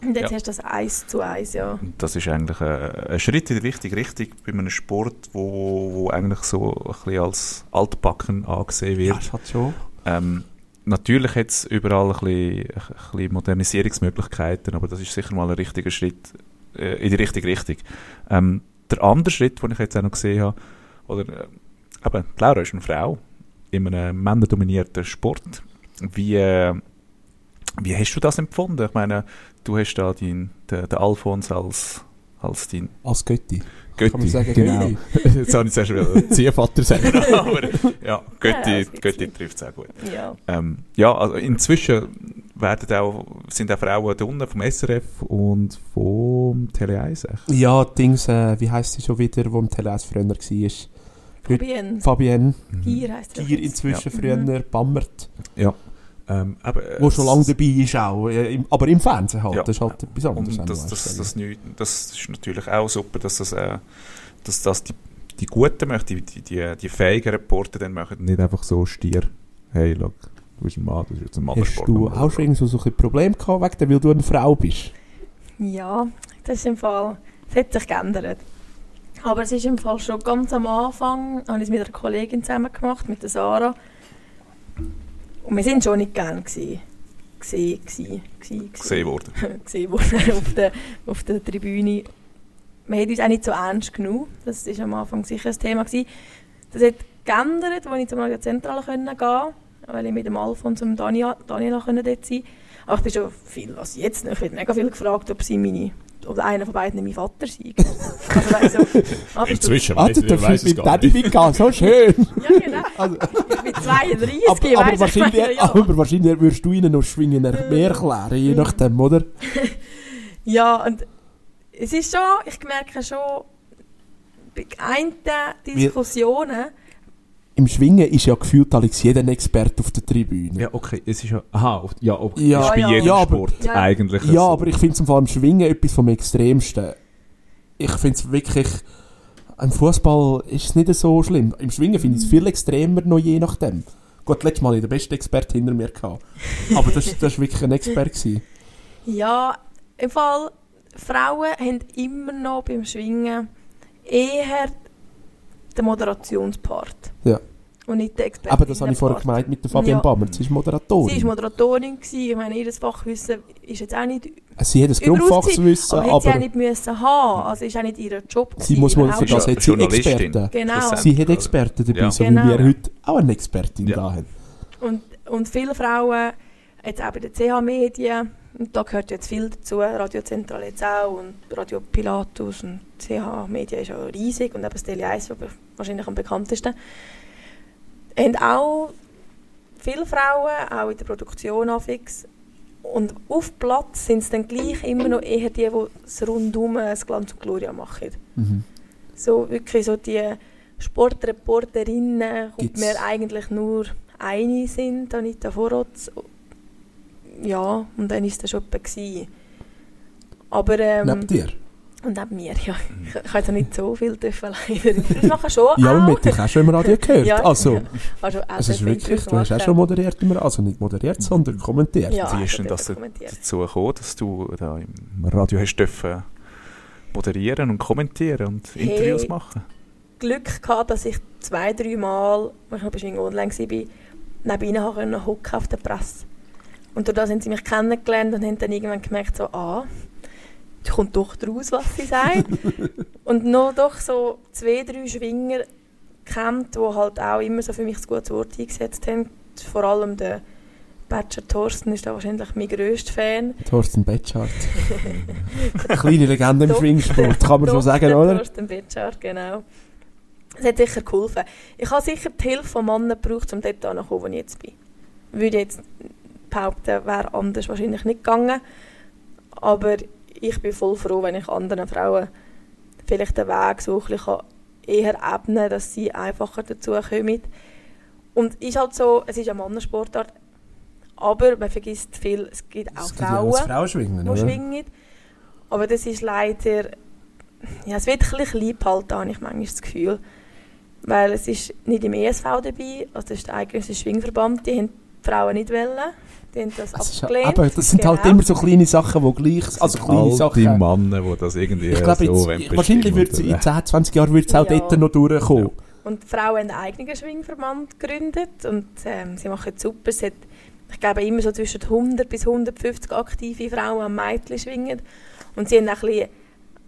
Und jetzt Ja. hast du das eins zu eins, ja. Das ist eigentlich ein, ein Schritt in die richtige Richtung bei einem Sport, wo, wo eigentlich so ein bisschen als altbacken angesehen Ja, wird. das hat schon. Ähm, natürlich hat es überall ein bisschen, ein bisschen Modernisierungsmöglichkeiten, aber das ist sicher mal ein richtiger Schritt äh, in die richtige Richtung. Ähm, der andere Schritt, den ich jetzt auch noch gesehen habe, oder äh, eben, Laura ist eine Frau in einem männerdominierten Sport. Wie, äh, wie hast du das empfunden? Ich meine, du hast da den, den, den Alphons als, als dein Als Götti. Götti. Kann man sagen, genau. Götti. [laughs] Jetzt habe ich zuerst wieder [laughs] Ziehvater sagen. [laughs] aber ja, Götti, Ja, Götti trifft es auch gut. ja. Ähm, ja, also inzwischen werden auch, sind auch Frauen da unten vom SRF und vom Tele 1. echt. Ja, Dings, äh, wie heisst sie schon wieder, wo im Tele1 früher war? Fabienne, Fabienne Gier heisst er Gier inzwischen Ja. früher, Mhm. Bammert, Ähm, aber, äh, wo schon lange dabei ist auch, äh, im, aber im Fernsehen halt, Ja. das ist halt etwas anderes. Und das, das, du. das, das ist natürlich auch super, dass das, äh, dass das die, die Guten machen, die, die, die, fähigen Reporter dann machen. Nicht einfach so stier, hey, look, du bist ein Mann, das ist jetzt ein Mann. Hast du auch schon irgendwo so ein Problem gehabt, wegen dem, weil du eine Frau bist? Ja, das ist im Fall, das hat sich geändert. Aber es ist im Fall schon ganz am Anfang, habe ich es mit einer Kollegin zusammen gemacht, mit der Sarah. Und wir sind schon nicht gern gewesen. Gesehen, gewesen, gewesen, gesehen worden. gesehen worden auf der, auf der Tribüne. Wir haben uns auch nicht so ernst genommen. Das war am Anfang sicher ein Thema. Gewesen. Das hat geändert, als ich zur Radio Zentrale gehen konnte, weil ich mit dem Alfons und dem Daniel, Daniela können dort sein Aber ich bin schon viel, was jetzt noch, ich werde mega viel gefragt, ob sie meine, oder einer von beiden mein Vater sei. [laughs] also, weißt du, du, Inzwischen weiss du ich, weiss mit gar Daddy nicht. mitgehen, so schön! [laughs] ja genau, [laughs] Also, ich bin 32, aber, aber, weiss, ich wahrscheinlich, meine, ja. aber wahrscheinlich würdest du ihnen noch Schwingen mehr erklären, je nachdem, oder? Ja, und es ist schon, ich merke schon, bei einen Diskussionen, Im Schwingen ist ja gefühlt Alex jeder Experte auf der Tribüne. Ja, okay, es ist ja, aha, auf- ja, auf, Ja, ist bei ja. jedem Ja, aber- Sport Ja. eigentlich Ja, so. aber ich finde es im Fall im Schwingen etwas vom Extremsten. Ich finde es wirklich. Im Fußball ist es nicht so schlimm. Im Schwingen finde ich es viel extremer, noch je nachdem. Gut, letztes Mal hatte ich den besten Experte hinter mir. Gehabt. Aber das, war wirklich ein Experte. Gewesen. ja, im Fall, Frauen haben immer noch beim Schwingen eher den Moderationspart. Ja. Und nicht den Experten. Aber das habe ich vorher gemeint mit der Fabienne Ja. Bammer. Sie ist Moderatorin. Sie war Moderatorin, gewesen. ich meine, ihr Fachwissen ist jetzt auch nicht sie hat das überaus Grundfachwissen, aber, hätte sie auch nicht müssen haben. Also ist auch nicht ihr Job. sie muss überhaupt für das Jo- hat sie. Experten. Genau. Sie hat Experten dabei, Ja. so Genau. wie wir heute auch eine Expertin Ja. da haben. Und, und viele Frauen, jetzt auch bei den CH-Medien, und da gehört jetzt viel dazu, Radio Zentral jetzt auch und Radio Pilatus und CH-Medien ist ja riesig und eben das Tele 1 aber wahrscheinlich am bekanntesten. Haben auch viele Frauen, auch in der Produktion affix. Und auf Platz sind es dann gleich immer noch eher die, die das rundum das Glanz und Gloria machen. Mhm. So wirklich so die Sportreporterinnen, die Gibt's- mir eigentlich nur eine sind, Anita Vorotz. Ja, und dann war es schon gewesen. Aber, ähm, Neben dir? Und neben mir, ja. Ich, ich habe jetzt nicht so viel dürfen leider. Ich mache schon Ja, aber auch. mit dich hast du schon im Radio gehört. Ja, also, ja. Also, auch es ist wirklich, du hast auch schon moderiert, immer, also nicht moderiert, sondern kommentiert. Ja, Wie ist also denn das dazu gekommen, dass du da im Radio hast dürfen moderieren und kommentieren und Hey. Interviews machen? Glück gehabt, dass ich zwei, drei Mal, ich Schwing online war, neben ihnen hocken auf der Presse. Und durch das haben sie mich kennengelernt und haben dann irgendwann gemerkt, so, ah, kommt doch draus, was sie sagt. [laughs] und noch doch so zwei, drei Schwinger kennt, die halt auch immer so für mich ein gutes Wort eingesetzt haben. Vor allem der Badger Thorsten ist da wahrscheinlich mein grösster Fan. Thorsten Betschart. [laughs] Kleine Legende im. Schwingsport, kann man schon sagen, oder? Thorsten Betschart, genau. Das hat sicher geholfen. Ich habe sicher die Hilfe von Männern gebraucht, um dort anzukommen, wo ich jetzt bin. Würde jetzt behaupten, wäre anders wahrscheinlich nicht gegangen. Aber ich bin voll froh, wenn ich anderen Frauen vielleicht den Weg so ein bisschen eher ebnen dass sie einfacher dazu kommen. Und ist halt so, es ist eine Mannensportart, aber man vergisst viel, es gibt auch Es gibt ja auch Frauen das Frauenschwingen, die schwingen. Aber das ist leider. Ja, es wird ein bisschen klein gehalten, habe ich manchmal das Gefühl. Weil es ist nicht im ESV dabei, also das ist der eigentliche Schwingverband, die haben die Frauen nicht wollen. Die haben das Das, ist ja, abgelehnt. eben, das sind halt Genau. immer so kleine Sachen, die gleich... Also kleine All die Sachen... Männer, die das irgendwie Ich glaube, so jetzt, wahrscheinlich wird es und, in äh, 10, 20 Jahren wird's auch Ja. dort noch durchkommen. Und die Frauen haben einen eigenen Schwingverband gegründet und ähm, sie machen es super. Es hat, ich glaube, immer so zwischen 100 bis 150 aktive Frauen am Mädchen schwingen. Und sie haben auch ein bisschen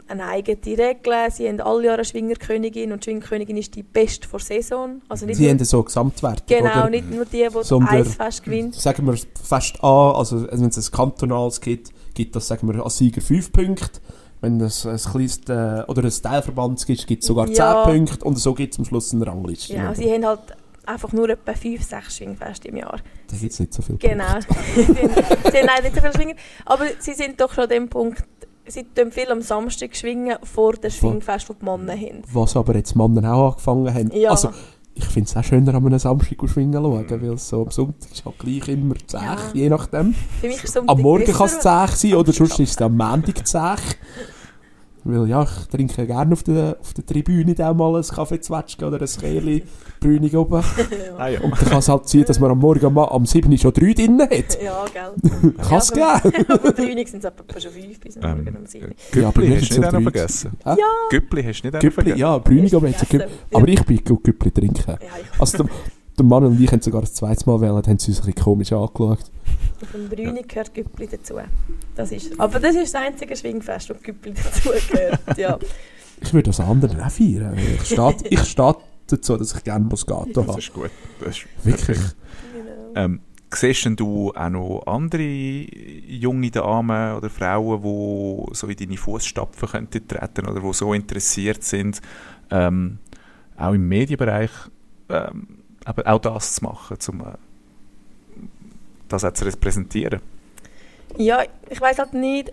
eine eigene Regel. Sie haben alle Jahre eine Schwingerkönigin und die Schwingerkönigin ist die beste vor Saison. Also nicht Sie nur, haben so Gesamtwerte, genau, oder? nicht nur die, die Sondern- Eisfest gewinnt. Sagen wir fest an, also wenn es ein kantonales gibt, gibt das, sagen wir, als Sieger 5 Punkte. Wenn es ein kleines, äh, oder ein Teilverband gibt, gibt es sogar 10 Ja. Punkte und so gibt es am Schluss eine Rangliste. Ja, sie haben halt einfach nur etwa 5, 6 Schwingfeste im Jahr. Da gibt es nicht so viel Genau. [laughs] sie haben leider nicht so viel schwingen. Aber sie sind doch schon an dem Punkt, sie tun viel am Samstag schwingen vor dem Schwingfest, das die Männer haben. Was aber jetzt die Männer auch angefangen haben. Ja. Also, ich finde es auch schöner, an einem Samstag zu schwingen zu schauen, weil so am Sonntag ist halt gleich immer 10, Ja. je nachdem. Für mich Am Morgen kann es 10 sein oder sonst ist es am Montag 10. Weil ja, ich trinke gerne auf der, auf der Tribüne auch mal ein Kaffeezwetschge oder ein Kehrli Brünig oben. [laughs] Ja. Und dann kann es halt sein, dass man am Morgen am, am 7 schon 3 drin hat. Ja, gell. [laughs] Kann es Ja, geben. [laughs] Aber Training sind es etwa schon fünf bis am Ähm, Morgen um sieben. Ja, aber Güppli wir hast du nicht so auch noch drei. vergessen. Ja. Güppli hast du nicht auch noch Güppli, vergessen. ja, Brünig aber jetzt vergessen. Güppli. Aber ich bin Gu- Güppli trinken. Ja, ich Also der, Mann und ich haben sogar das zweite Mal wählen, haben sie uns ein bisschen komisch angeschaut. auf dem Brüni gehört Güppli dazu. Das ist, aber das ist das einzige Schwingfest, das Güppli dazu gehört. [laughs] Ja. Ich würde das anderen auch feiern. Ich stehe ich stehe dazu, dass ich gerne Moscato Das habe. ist gut. Das ist Wirklich. Genau. Ähm, siehst denn du auch noch andere junge Damen oder Frauen, die so in deine Fußstapfen könnten treten oder die so interessiert sind, ähm, auch im Medienbereich ähm, aber auch das zu machen, um äh, das auch zu repräsentieren? Ja, ich weiß halt nicht.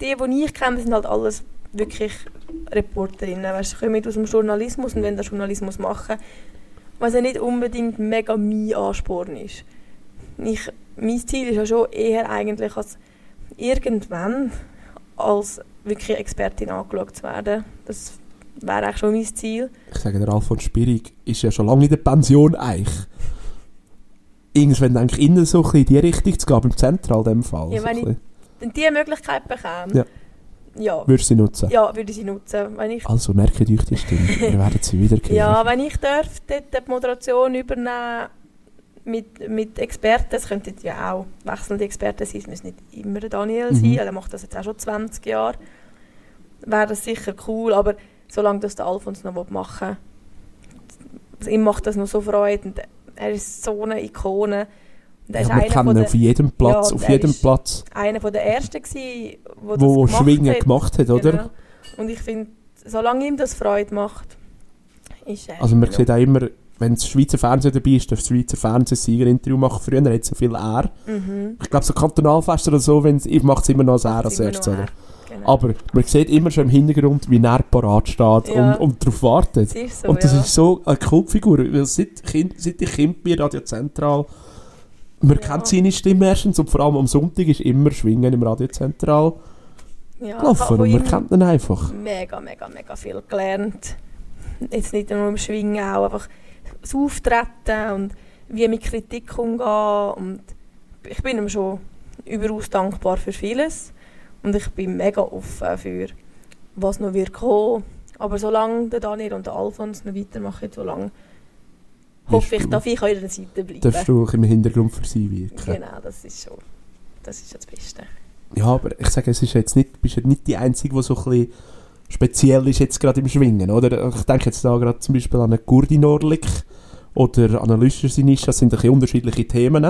Die, die ich kenne, sind halt alles wirklich Reporterinnen. Weißt, sie kommen aus dem Journalismus und wenn der Journalismus machen, was ja nicht unbedingt mega mein Ansporn ist. Ich, mein Ziel ist ja schon eher eigentlich, als irgendwann als wirklich Expertin angeschaut zu werden. Das wäre eigentlich schon mein Ziel. Ich sage, der Alfons Spirig ist ja schon lange in der Pension eigentlich. Irgendwann denke ich, innen so ein bisschen in die Richtung zu gehen, beim Zentral in dem Fall. Ja, so wenn ich- diese Möglichkeit bekäme, Ja. ja, Würdest du sie nutzen? ja, würde sie nutzen. Wenn ich Also merkt euch die Stimme, [laughs] wir werden sie wieder hören. Ja, wenn ich dort die Moderation übernehmen mit, mit Experten, es könnten ja auch wechselnde Experten sein, es muss nicht immer Daniel Mhm. sein, er macht das jetzt auch schon 20 Jahre, wäre das sicher cool, aber solange das der Alfons noch machen will, ihm macht das noch so Freude und er ist so eine Ikone. Und er Ja, ist wir ihn auf jedem Platz, Ja, auf jedem Platz, einer von der Ersten gewesen, wo, wo das Schwingen hat. gemacht hat, oder? Genau. Und ich finde, solange ihm das Freude macht, ist er... Also man ja. sieht auch immer, wenn das Schweizer Fernsehen dabei ist, darf das Schweizer Fernsehen Sieger Interview machen. Früher hat es so viel R. Mhm. Ich glaube, so Kantonalfest oder so, macht es immer noch ein R als erstes, er. Genau. Aber man sieht immer schon im Hintergrund, wie er parat steht Ja. und, und darauf wartet. So, und das ja. ist so eine Kultfigur, weil seit, kind, seit ich Kind bin, Radio Zentral, man Ja. kennt seine Stimme erstens und vor allem am Sonntag ist immer Schwingen im Radio Zentral ja, gelaufen und man kennt ihn einfach. mega, mega, mega viel gelernt. Jetzt nicht nur im Schwingen, auch einfach das Auftreten und wie mit Kritik umgehen. Und ich bin ihm schon überaus dankbar für vieles. Und ich bin mega offen für, was noch wird kommen. Aber solange der Daniel und der Alfons noch weitermachen, solange hoffe ich, darf ich an eurer Seite bleiben. Darfst du auch im Hintergrund für sie wirken. Genau, das ist schon das, ist das Beste. Ja, aber ich sage, es ist jetzt nicht, bist ja nicht die Einzige, die so ein bisschen speziell ist jetzt gerade im Schwingen, oder? Ich denke jetzt da gerade zum Beispiel an einen Gurdi Norlik oder an einen Lüscher Sinischa, das sind ein bisschen unterschiedliche Themen.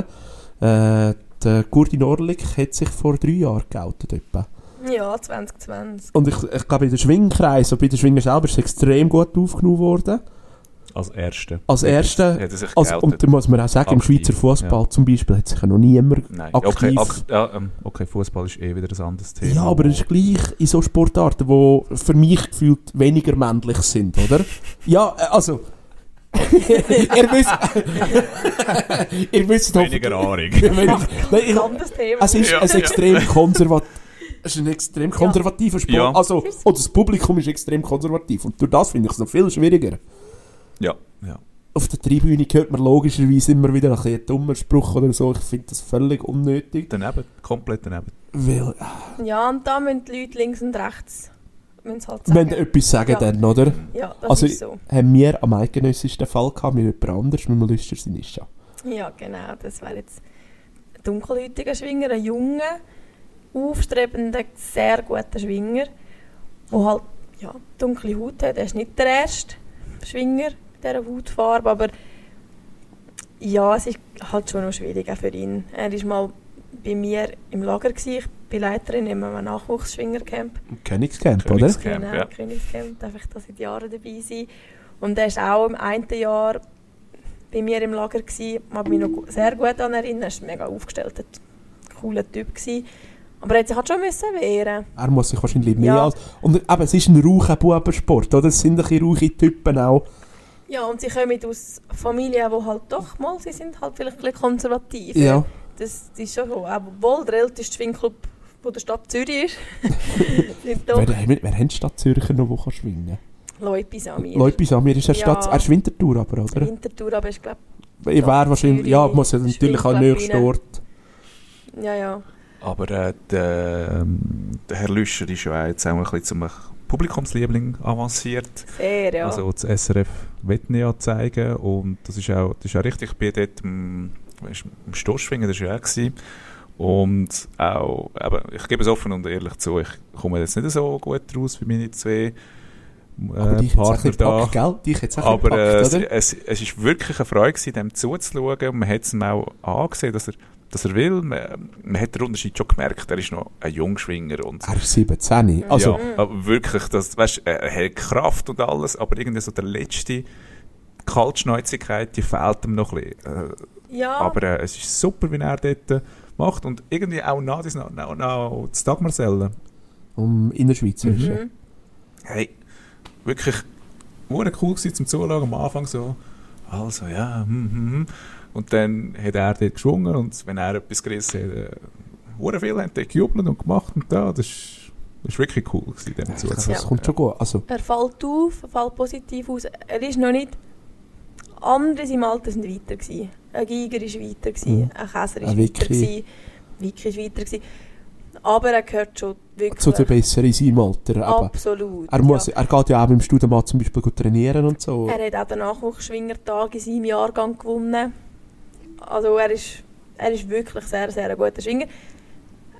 Äh, der Gurdi Norlik hat sich vor drei Jahren geoutet. Etwa. Ja, 2020. Und ich, ich glaube, in den Schwingkreis und bei den Schwingen selber ist es extrem gut aufgenommen worden. Als Erster. Als Hat er- Erster. Hat er sich Also, geoutet. und da muss man auch sagen, im Aktiv, Schweizer Fußball ja. zum Beispiel hat sich ja noch niemand Nein, aktiv... okay, ak ja, ähm, okay Fußball ist eh wieder ein anderes Thema. Ja, aber es ist gleich in so Sportarten, die für mich gefühlt weniger männlich sind, oder? Ja, äh, also... [laughs] ihr wisst... [laughs] ihr wisst Weniger Ahnung. [laughs] Nein, ich, Ein anderes Thema. es ist Ja. ein extrem konservat es ist ein extrem konservativer Sport. Ja. Also, und das Publikum ist extrem konservativ. Und durch das finde ich es noch viel schwieriger. Ja, ja. Auf der Tribüne hört man logischerweise immer wieder ein bisschen einen dummen Spruch oder so. Ich finde das völlig unnötig. Daneben, komplett daneben. Weil, Ja, und da müssen die Leute links und rechts müssen halt wenn sagen. sie etwas sagen Ja. dann, oder? Ja, das Also, ist so. haben wir am eidgenössischen Fall gehabt mit jemand anders, mit Lüster Sinischa. Ja, genau. Das wäre jetzt ein dunkelhäutiger Schwinger, ein junger, aufstrebender, sehr guter Schwinger, der halt ja, dunkle Haut hat. Er ist nicht der erste Schwinger mit dieser Hautfarbe, aber ja, es ist halt schon noch schwierig auch für ihn. Er war mal bei mir im Lager. Gewesen. Ich bin Leiterin in einem Nachwuchsschwingercamp. Königscamp, oder? Königscamp, genau, ja. Königscamp, darf ich da seit Jahren dabei sein. Und er war auch im einen Jahr bei mir im Lager. Ich kann mich noch sehr gut daran erinnern. Er war ein mega aufgestellter, cooler Typ. Gewesen. Aber er hat sich halt schon müssen wehren Er muss sich wahrscheinlich mehr Ja. als... Und eben, es ist ein raucher Bubensport, oder? Es sind ein bisschen rauche Typen auch. Ja, und sie kommen aus Familien, die halt doch mal, sie sind halt vielleicht ein bisschen konservativ. Ja. Das, das ist schon so. Obwohl der älteste Schwingclub von der Stadt Zürich ist, [laughs] Wer, wer, wer hat die Stadt Zürcher noch, die kann schwingen Leute Samir. Leute Samir ist eine Ja. Stadt... Er ist Winterthur aber, oder? Winterthur, aber ich glaube, Ich wäre wahrscheinlich... Ja, muss ja natürlich auch nächsten Ort... ja, ja. Aber äh, der, ähm, der Herr Lüscher ist ja jetzt auch ein bisschen zum Publikumsliebling avanciert. Sehr, ja. Also das SRF Wetten ja zeigen und das ist auch, das ist auch richtig, ich bin dort im, im Stoßschwingen, das war ja auch gewesen. Und auch, eben, ich gebe es offen und ehrlich zu, ich komme jetzt nicht so gut raus für meine zwei Aber äh, dich hat Partner da. gepackt, gell? Dich Aber äh, gepackt, es, oder? es, es ist wirklich eine Freude gewesen, dem zuzuschauen und man hat es ihm auch angesehen, dass er, dass er will. Man, man hat den Unterschied schon gemerkt, er ist noch ein Jungschwinger und Er ist 17. Also, ja, aber wirklich, das, weißt, er hat Kraft und alles, aber irgendwie so der letzte Kaltschneuzigkeit, die fehlt ihm noch ein bisschen. Äh, ja, aber äh, es ist super, wie er dort äh, macht und irgendwie auch nach, das- nach, nach, nach das Dagmarsellen. um Innerschweizerisch. mhm. Hey, wirklich wurde cool gewesen zum Zuschauen am Anfang so. Also ja, hm, hm, hm. und dann hat er dort geschwungen und wenn er etwas gerissen hat, äh, hure viele haben dort gejubelt und gemacht und da, das ist, das ist wirklich cool gewesen, dem Also, zuzuschauen. das kommt schon gut. Also, Er fällt auf, er fällt positiv aus. Er ist noch nicht... Andere in seinem Alter sind weiter gewesen. Ein Giger ist weiter gewesen, ein Käser ist Ein weiter gewesen, Vicky ist weiter gewesen. Aber er gehört schon wirklich... zu den Besseren in seinem Alter. Eben. Absolut. Er, muss, ja. er geht ja auch beim Studienmann zum Beispiel gut trainieren und so. Er hat auch den Nachwuchsschwingertag in seinem Jahrgang gewonnen. Also er ist, er ist wirklich sehr, sehr ein guter Schwinger.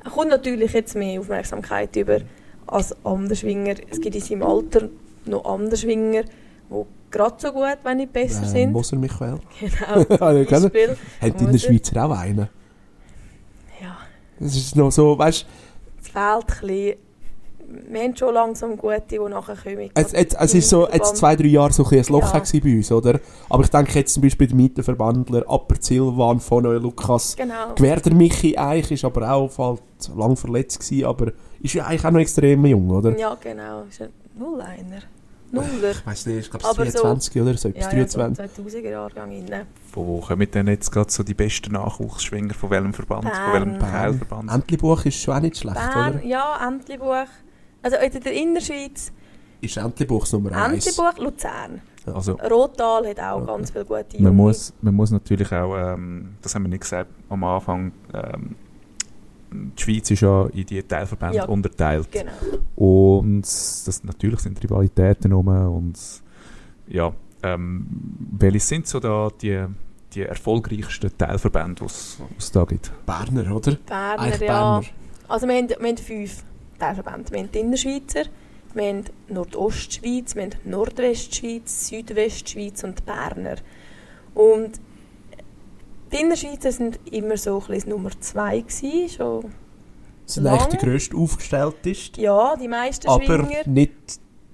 Er kommt natürlich jetzt mehr Aufmerksamkeit über als andere Schwinger. Es gibt in seinem Alter noch andere Schwinger, die gerade so gut, wenn nicht besser äh, sind. Moser Michael. [laughs] Genau. [laughs] Hat in der. Schweiz auch einen. Ja, Das ist noch so, weißt es fehlt ein bisschen. Wir haben schon langsam gute, die nachher kommen. es, es, es ist so, jetzt zwei, drei Jahre so ein, ein Loch Ja. bei uns, oder? Aber ich denke jetzt zum Beispiel der Mietenverbandler, Apper Silvan, von Lukas, Genau. Gwerder Michi Eich ist aber auch halt lang verletzt gewesen, aber ist ja eigentlich auch noch extrem jung, oder? Ja, genau. Ist ein Null-Einer. Nuller. Ich weiß nicht, ich glaube Aber so- 23 oder so, etwas Ja, ja, so 23. 2000er Jahrgang rein. Von wo kommen denn jetzt gerade so die besten Nachwuchsschwinger? Von welchem Verband? Von welchem Bern. Teilverband? Entlebuch ist schon auch nicht schlecht, Bern, oder? ja, Entlebuch. Also in der Innerschweiz, Ist Entlebuchs Nummer 1. Entlebuch, Luzern. Also, Rothal hat auch ganz viele gute man Junge. muss, man muss natürlich auch, ähm, das haben wir nicht gesagt am Anfang, ähm, die Schweiz ist ja in die Teilverbände Ja. unterteilt. Genau. Und das, natürlich sind Rivalitäten rum und ja, ähm, welche sind so da die, die erfolgreichsten Teilverbände, die es da gibt? Berner, oder? Berner, Eigentlich ja. Berner. Also wir haben, wir haben fünf Teilverbände. Wir haben die Innerschweizer, wir haben Nordostschweiz, wir haben Nordwestschweiz, Südwestschweiz und Berner. Und Die Innerschweizer sind immer so ein bisschen Nummer zwei gewesen, schon. Sind eigentlich die Lang. grösste aufgestelltest, Ja, die meisten aber Schwinger. nicht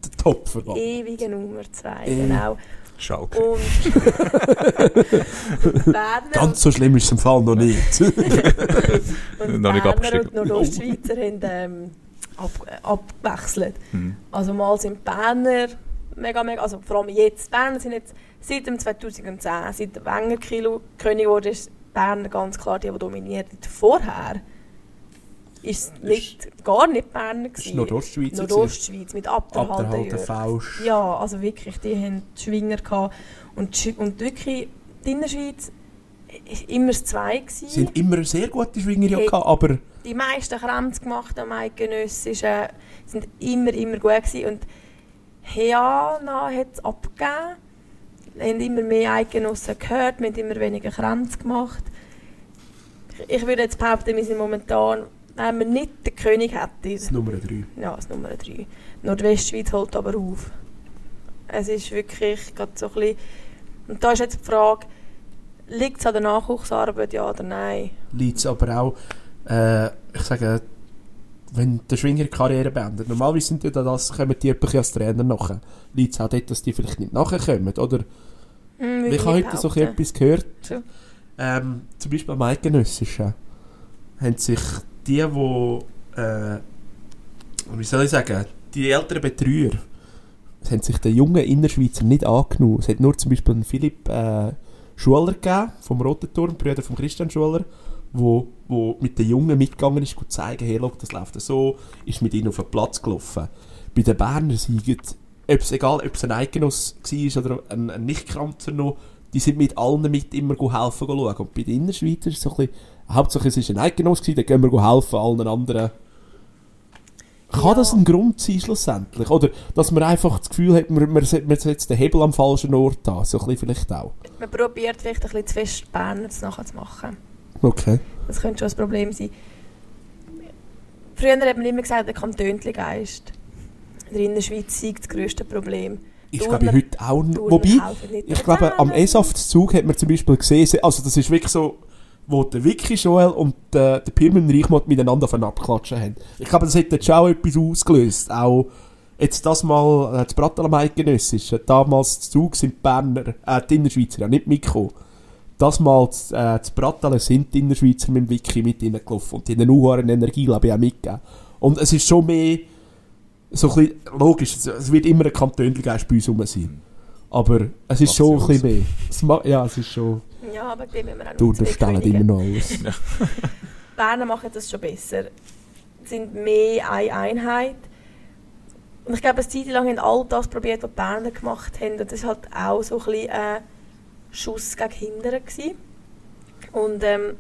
der Topverband. Ewige Nummer zwei, Eh. genau. Schalke. Und [laughs] Berner Ganz so schlimm ist es im Fall noch nicht. [laughs] und, Noch nicht Berner abgestiegen. und Nordostschweizer haben ähm, ab, abgewechselt. Mhm. Also mal sind Berner mega, mega, also vor allem jetzt, Berner sind jetzt seit dem 2010, seit der Wenger Kilo König wurde, ist Berner ganz klar die, die dominiert. Vorher ist es nicht, gar nicht ist gewesen. Nordostschweizer. gewesen. Nordostschweiz mit. Abderhalter Fausch. Ja, also wirklich, die haben die Schwinger gehabt. Und, und wirklich, die Innerschweiz war immer das Zwei. Gewesen. sind immer sehr gute Schwinger ja gehabt, aber die meisten Kremz gemacht am Eidgenössischen äh, sind immer, immer gut gewesen. Und Heana hat es abgegeben. Haben immer mehr Eidgenossen gehört, wir haben immer weniger Kremz gemacht. Ich- würde jetzt behaupten, wir sind momentan, wenn wir nicht den König hätten, das Nummer 3. ja, das Nummer 3. Nordwestschweiz holt aber auf. Es ist wirklich gerade so ein bisschen... Und da ist jetzt die Frage, liegt es an der Nachwuchsarbeit, ja oder nein? Liegt es aber auch, äh, ich sage, wenn der Schwinger die Karriere beendet, normalerweise sind ja das, kommen die etwa als Trainer nachher. Liegt es auch dort, dass die vielleicht nicht nachkommen, oder? Würde Ich habe heute so etwas gehört, So. ähm, zum Beispiel am Eidgenössischen, haben sich die, die, äh, wie soll ich sagen, die älteren Betreuer, haben sich den jungen Innerschweizer nicht angenommen. Es hat nur zum Beispiel einen Philipp äh, Schuler gegeben, vom Roten Turm, Brüder von Christian Schuler, wo, wo mit den Jungen mitgegangen ist, gut zeigen, hey, schau, das läuft so, ist mit ihnen auf den Platz gelaufen. Bei den Berner Siegen, ob's, egal ob es ein Eidgenoss war oder ein, ein Nicht-Kranzer noch, die sind mit allen mit immer helfen schauen. Und bei den Innerschweizer ist es so ein bisschen, Hauptsache es war ein Eidgenoss, gewesen, dann gehen wir helfen allen anderen. Kann Ja. das ein Grund sein schlussendlich? Oder dass man einfach das Gefühl hat, man, man, man setzt den Hebel am falschen Ort an? So ein bisschen vielleicht auch. Man probiert vielleicht ein bisschen zu fest Berner nachher zu machen. Okay. Das könnte schon ein Problem sein. Früher hat man immer gesagt, der Kantönli-Geist. In der Schweiz sei das grösste Problem. Ist glaube ich heute auch... n- Turner Wobei, ich glaube am. ESAFT-Zug hat man zum Beispiel gesehen, se- also das ist wirklich so, wo der Vicky Joel und der, der Pirmin Reichmott miteinander von abklatschen haben. Ich glaube, das hat jetzt schon auch etwas ausgelöst. Auch jetzt das mal, äh, das Brattel am Eidgenössisch, damals der Zug sind die Berner, äh, die Innerschweizer ja nicht mitgekommen. Das mal das, äh, das Bratteln sind die Innerschweizer mit dem Vicky mit reingelaufen und die haben eine Energie, glaube ich, auch mitgegeben. Und es ist schon mehr, so ein bisschen, logisch, es- es wird immer ein Kantönligeist bei uns rum sein. Aber es ist Macht schon ein bisschen mehr. Es ma ja, es ist schon... Ja, aber müssen wir auch Du unterstellst Könige. immer noch alles. [laughs] Berner machen das schon besser. sind mehr eine Einheit. Und ich glaube, eine Zeit lang haben all das probiert, was die Berner gemacht haben. Und das war halt auch so ein bisschen ein Schuss gegen Hindern. Gewesen. Und ähm,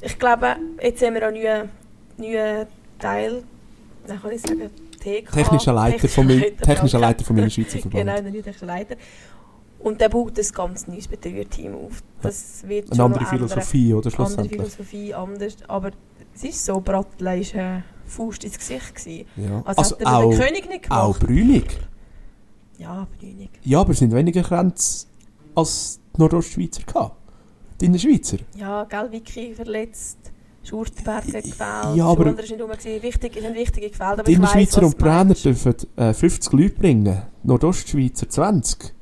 ich glaube, jetzt haben wir auch neuen, neuen Teil, wie kann ich sagen, TK. Technischer Leiter vom, Technischer technischer. Leiter vom Schweizer Verband. Genau, der neue technische Leiter. Und der baut ein ganz neues Betreuerteam auf. Das wird Eine andere. Philosophie, oder Andere schlussendlich? Philosophie, anders. Aber es ist so, Brattle war eine Faust ins Gesicht. Gewesen. Ja. Also, Also hat er auch, den König nicht auch gemacht? Brünig. Ja, Brünig. Ja, aber es sind weniger Grenzen als Nordostschweizer gehabt. Die Innerschweizer. Ja, gell, Vicky verletzt. Schurtenberg hat gefällt. Ja, aber- Schuler ist nicht rum. Wichtig, sind wichtige gefällt. Aber Die ich weiss, Innerschweizer was und Brenner dürfen äh, 50 Leute bringen. Nordostschweizer 20.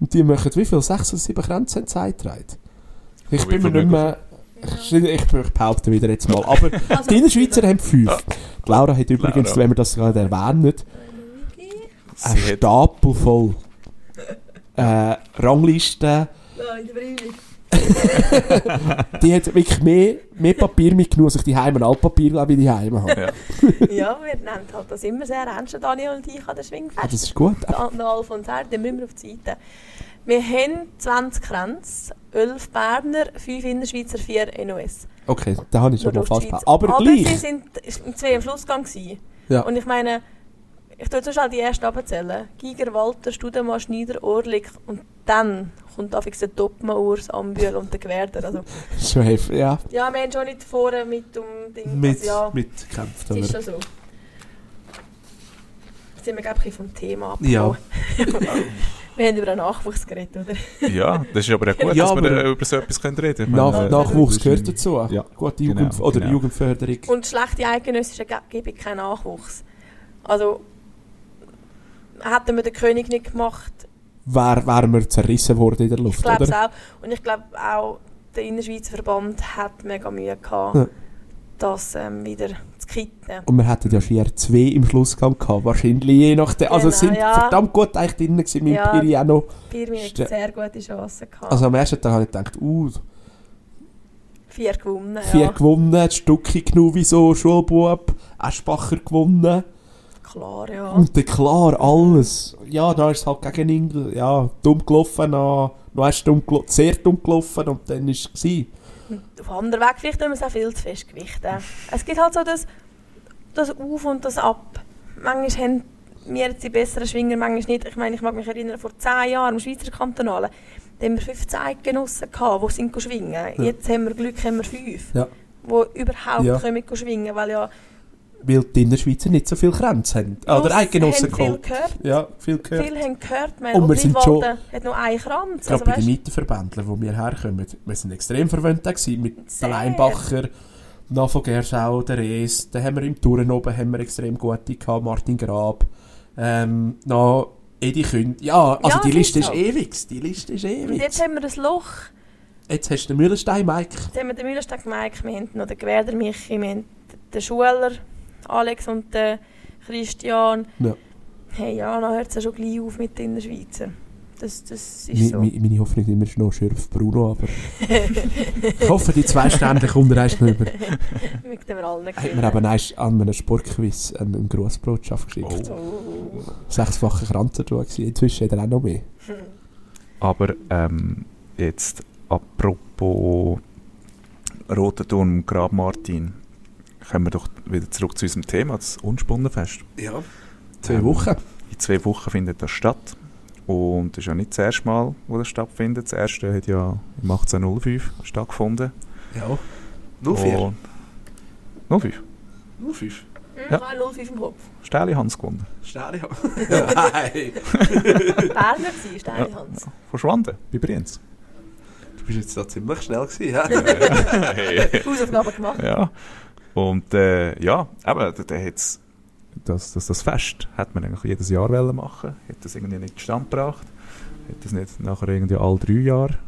Und die machen wie viel? 6 oder 7 Grenzen eingetragen. Ich bin mir nicht mehr... Ich, ich behaupte wieder jetzt mal. Aber [laughs] die Innerschweizer haben 5. Die Laura hat übrigens, Laura. wenn wir das gerade erwähnen, einen Stapel voll äh, Ranglisten. Nein. Die hat wirklich mehr, mehr Papier mitgenommen, als ich die Heim Altpapier, glaube ich, die Heim habe. ja. ja, wir nehmen halt das immer sehr ernst, Daniel und ich, an der Schwingfest. Ah, das ist gut. Der Alfons Herr, den müssen wir auf die Seite. Wir haben 20 Kränze, 11 Berner, 5 Innerschweizer, 4 NOS. Okay, da habe ich schon mal fast. Aber, Aber gleich. sie sind im zwei am Schlussgang. Gewesen. Ja. Und ich meine, ich tue so schnell die ersten abzählen. Giger, Walter, Studemann, Schneider, Orlik und dann kommt auf der Topmann, Urs, Ambühl und der Gewerder. Also, [laughs] heftig, ja. ja, wir haben schon nicht vorne mit dem Ding. Mit, also, ja, mitgekämpft. das ist schon so. Jetzt sind wir, glaube ich, vom Thema Ja. abgekommen. [laughs] Wir haben über einen Nachwuchs geredet, oder? Ja, das ist aber auch [laughs] gut, Ja, dass wir aber- äh, über so etwas können reden können. Nach, äh, Nachwuchs gehört ist- dazu. Ja, Gute genau, Jugend oder genau. Jugendförderung. Und schlechte eidgenössische Ge- gebe ich keinen Nachwuchs. Also, hätten wir den König nicht gemacht, Wär, wären wir zerrissen worden in der ich Luft, glaube es oder? auch. Und ich glaube auch, der Innerschweizer Verband hat mega Mühe gehabt, Ja. das ähm, wieder zu kitten. Und wir hätten ja schier zwei im Schluss gehabt, wahrscheinlich je nachdem. Also es Genau, sind ja. verdammt gut eigentlich drin gewesen, mit Ja. Piri auch noch. Pirmi hat sehr gute Chancen gehabt. Also am ersten Tag habe ich gedacht, uh, vier gewonnen, vier ja. gewonnen, Stücki genug wie so Schulbub, Aschbacher gewonnen. Klar, ja. Und dann klar, alles. Ja, dann ist es halt gegen Ingl, ja, dumm gelaufen, noch, noch erst dumm, sehr dumm gelaufen und dann war es. gewesen. Auf anderen Weg vielleicht tun wir es auch viel zu fest gewichten. Es gibt halt so das, das Auf und das Ab. Manchmal haben wir jetzt die besseren Schwinger, manchmal nicht. Ich meine, ich mag mich erinnern, vor 10 Jahren im Schweizer Kantonalen, da haben wir 15 Eidgenossen gehabt, die sind schwingen. Jetzt haben wir Glück, haben wir 5, Ja. die überhaupt Ja. können schwingen weil ja Weil die Innerschweizer nicht so viel Grenzen haben. Oder Plus Eidgenossen haben viel geholt. gehört. Ja, viel gehört. Viele haben gehört, man, Und und, wir sind schon- hat nur einen Kranz. Gerade Also, bei den weißt, Mietenverbändlern, wo wir herkommen, wir sind extrem verwöhnt gewesen, mit Sehr. der Leinbacher, nach von Gerschau, der Rees, dann haben wir im Touren oben haben wir extrem gute gehabt, Martin Grab, ähm, noch Edi Künd. Ja, also Ja, die Liste ist so. ewig, die Liste ist und ewig. jetzt haben wir ein Loch. Jetzt hast du den Mühlenstein, Mike. Jetzt haben wir den Mühlenstein Mike, wir haben noch den Gewerder Michi, wir haben den Schuler Alex und den Christian. Ja. Hey, ja, dann hört es ja schon gleich auf mit den Schweizer. Das, das ist Mi, so. mi, meine Hoffnung ist immer noch schür auf Bruno, aber [laughs] ich hoffe, die zwei Sterne kommt er erst noch über. Mit dem wir allen Hat mir eben erst an einem Sportquiz eine, eine Grußbotschaft geschickt. Oh. Sechsfache Kranzer. Inzwischen hat er auch noch mehr. Aber ähm, jetzt apropos Roter Turm Grab Martin, kommen wir doch wieder zurück zu unserem Thema, das Unspunnenfest. Ja. Zwei Ähm, Wochen. In zwei Wochen findet das statt. Und das ist ja nicht das erste Mal, wo das stattfindet. Das erste hat ja im 1805 stattgefunden. Ja. 04. Und 05. 05. Mhm, Ja. Ich habe 05 im Kopf. Stähli Hans gewonnen. Stadion. Nein. [laughs] Berner war Steini Hans. Von Schwanden, bei Brienz. Du bist jetzt da ziemlich schnell gewesen, ja? Hausaufgaben gemacht. ja. Und äh, ja, aber da hat's, das, das, das Fest hat man eigentlich jedes Jahr wollen machen. Hat das irgendwie nicht zustande gebracht. Hat das nicht nachher irgendwie alle drei Jahre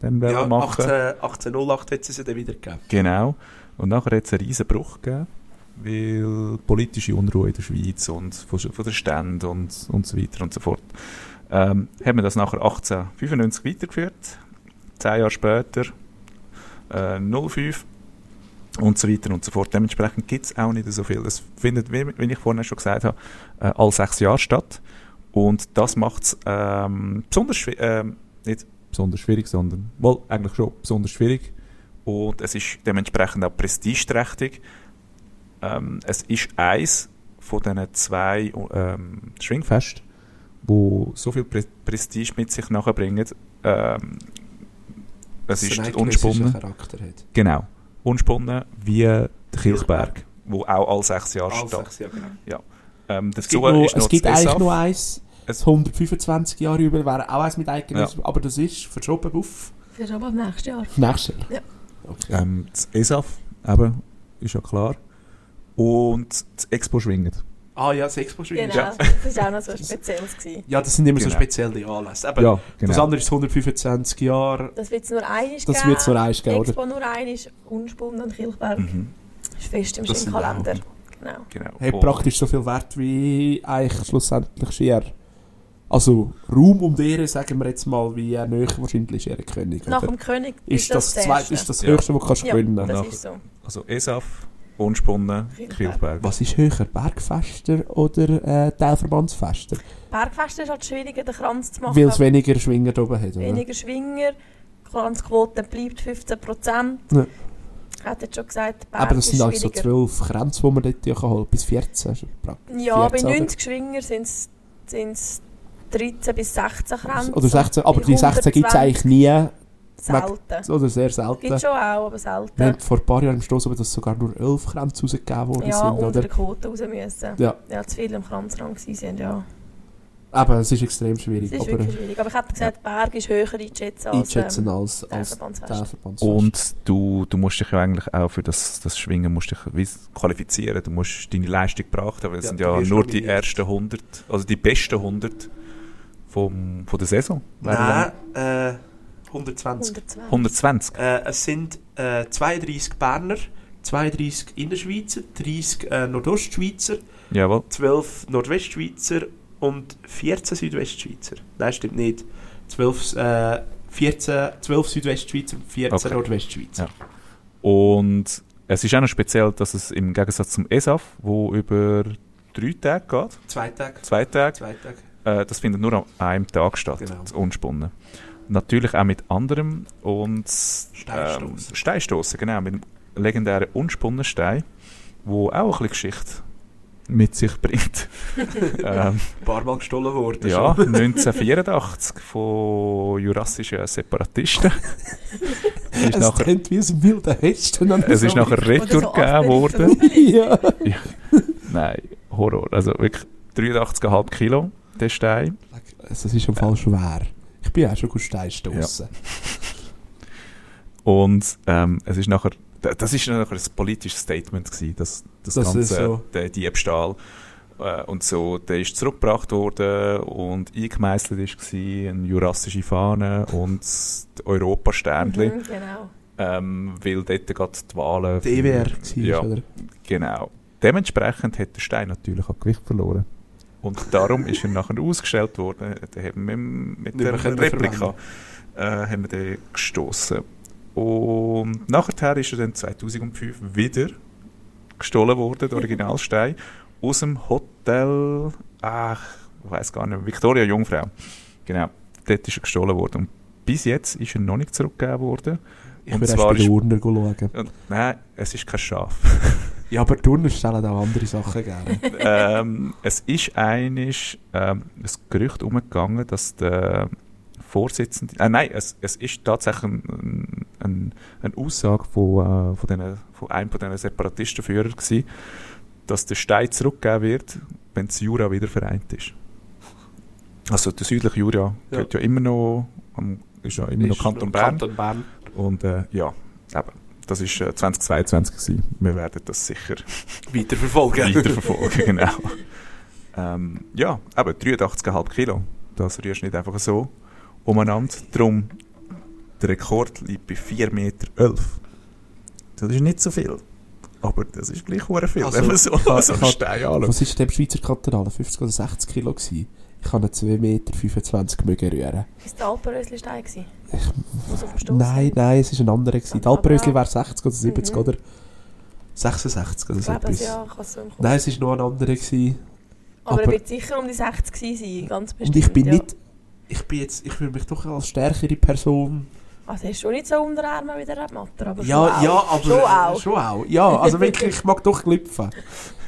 dann wollen Ja, machen. 18, 1808 hat es ja dann wieder gegeben. Genau. Und nachher hat es einen riesen Bruch gegeben, weil politische Unruhe in der Schweiz und von, von den Ständen und, und so weiter und so fort. Ähm, haben wir das nachher 1895 weitergeführt, zehn Jahre später äh, 05 und so weiter und so fort. Dementsprechend gibt es auch nicht so viel. Es findet, wie, wie ich vorhin schon gesagt habe, äh, alle sechs Jahre statt. Und das macht es ähm, besonders schwierig, ähm, nicht besonders schwierig, sondern, wohl, eigentlich schon besonders schwierig. Und es ist dementsprechend auch prestigeträchtig. Ähm, es ist eins von diesen zwei ähm, Schwingfest, wo so viel Pre Prestige mit sich nachbringen. Ähm, es ist unspunnen. Charakter hat. Genau. Unspunnen wie der Kilchberg, wo auch alle sechs Jahre Alle steht. sechs Jahre, genau. Ja. Ähm, Es gibt, noch, es gibt das eigentlich noch eins, Es- das 125 Jahre über wäre auch eins mit Eidgenossen, aber das ist verschoben auf Das ist aber nächstes Jahr. nächstes Jahr. Ja. Okay. Ähm, das ESAF, eben, ist ja klar. Und das Expo schwingen. Ah ja, das expo Genau, ja. das war auch noch so spezielles. [laughs] Gewesen. ja, das sind immer so Genau. spezielle Anlässe. Eben, Ja, Das genau. andere ist 125 Jahre. Das wird es nur einiges Das wird es nur eins geben, oder? Expo nur einiges, Unspunnen und Kilchberg. Mhm, ist fest im Das Kalender. Genau. genau. Hat Und- praktisch so viel Wert wie eigentlich schlussendlich schier. Also Raum und Ehre, sagen wir jetzt mal, wie äh, näher wahrscheinlich ist er König. Nach oder? dem König ist das, das, zweit, Erste. ist das Ja. höchste, was du kannst ja, gewinnen das ist so. Also ESAF, Unspunnen. Kilchberg. Was ist höher, Bergfester oder äh, Teilverbandsfester? Bergfest ist halt schwieriger, den Kranz zu machen. Weil es weniger Schwinger da oben hat, oder? Weniger Schwinger, die Kranzquote bleibt 15%. Ja. Hat jetzt schon gesagt, Berg Aber das sind also so schwieriger. 12 Kränze, die man dort ja kann holen bis 14. ist praktisch Ja, bei 14, oder? 90 Schwinger sind es 13 bis 16 Kränze. Oder 16, aber Bei die 16 gibt es 120 eigentlich nie, Selten. oder sehr selten. Gibt schon auch, aber Wir selten. haben vor ein paar Jahren im Stoss, dass sogar nur 11 Kränze rausgegeben worden Ja, sind, unter oder? der Quote raus müssen. Ja. Ja, zu viel im Kranzrang gewesen sind, ja. Aber es ist extrem Es schwierig. ist aber wirklich schwierig. Aber ich hätte gesagt, Berg ist höher einzuschätzen als einschätzen ähm, als, als Verbandsfest. Und du, du musst dich ja eigentlich auch für das, das Schwingen musst dich qualifizieren. Du musst deine Leistung gebracht haben. Es Ja, sind ja nur die ersten 100, also die besten 100 vom, von der Saison. Nein, äh, 120. 120. 120. Äh, es sind äh, 32 Berner, 32 Innerschweizer, 30 äh, Nordostschweizer, Jawohl. 12 Nordwestschweizer und 14 Südwestschweizer. Nein, stimmt nicht. 12, äh, 14, 12 Südwestschweizer und 14 Okay. Nordwestschweizer. Ja. Und es ist auch noch speziell, dass es im Gegensatz zum ESAF, wo über drei Tage geht, Zwei Tage. zwei Tage, Zwei Tage. äh, das findet nur an einem Tag statt, Genau. das Unspunnen. Natürlich auch mit anderem und ähm, Steinstossen, genau, mit dem legendären Unspunnenstein, wo auch ein bisschen Geschichte mit sich bringt. [laughs] ähm, Ein paar Mal gestohlen worden. ja, schon. [laughs] 1984 von jurassischen Separatisten. [laughs] es ist Es nachher, klingt wie ein wilder Hesten. es ist nachher retour so gegeben worden. Asterix ja. Nein, Horror. Also wirklich 83,5 Kilo, der Stein. Also, es ist im Fall schwer. Ich bin auch schon gut Stein stossen. Und ähm, es ist nachher, da- das ist nachher ein politisches Statement gewesen, das, das, Das ganze, so. der Diebstahl. Äh, und so, der ist zurückgebracht worden und eingemeißelt ist gewesen, eine jurassische Fahne und Europasternchen, Mhm, genau. ähm, weil dort gerade die Wahlen... EWR für- war, ja, oder? genau. Dementsprechend hat der Stein natürlich auch Gewicht verloren. Und darum ist er nachher ausgestellt worden. Da haben wir mit der Replika äh, haben wir den gestoßen. Und nachher ist er dann 2005 wieder gestohlen worden, der Originalstein, aus dem Hotel, ach, ich weiß gar nicht, Victoria Jungfrau. Genau, dort ist er gestohlen worden. Und bis jetzt ist er noch nicht zurückgegeben worden. Ich Und würde erst zwar bei den Urner schauen. Und, nein, es ist kein Schaf. Ja, aber die Urner stellen auch andere Sachen gerne. ähm, es ist einisch ähm, ein Gerücht umgegangen, dass der Vorsitzende, äh, nein, es, es ist tatsächlich ein, ein, eine Aussage von, äh, von, den, von einem von diesen Separatistenführern gewesen, dass der Stein zurückgegeben wird, wenn das Jura wieder vereint ist. Also der südliche Jura Ja. gehört ja immer noch, am- ist ja immer noch Ist Kanton noch Bern. Kanton Bern. Und äh, ja, eben, das ist äh, 2022 gewesen. Wir werden das sicher [laughs] Weiterverfolgen. weiterverfolgen, [laughs] genau. Ähm, ja, aber 83,5 Kilo, das rührst du nicht einfach so umeinander. Darum, der Rekord liegt bei 4,11 Meter. Das ist nicht so viel. Aber das ist gleich hure viel, Also, wenn man so, [laughs] so einen Stein anschaut. Was ist denn im Schweizer Kantonalen? 50 oder 60 Kilo gewesen? Ich kann einen 2,25 Meter mögen rühren. Ist der Alpenrösli-Stein gewesen? Was auf dem Stoss Nein, nein, es war ein anderer. gewesen. Die Aber Alpenrösli wäre 60 oder 70 Mhm. oder 66 oder Ich so etwas. ja, ich so. Nein, es war noch ein anderer. Gewesen. aber, er aber- wird sicher um die 60 gewesen sein, ganz bestimmt. Und ich bin ja. nicht... Ich bin jetzt... Ich fühle mich doch als stärkere Person. Also ist schon nicht so unter den Armen wie der Red Matter, aber ja, schon ja, auch. aber... Schon auch. Schon auch. Ja, also wirklich, ich mag doch glüpfen.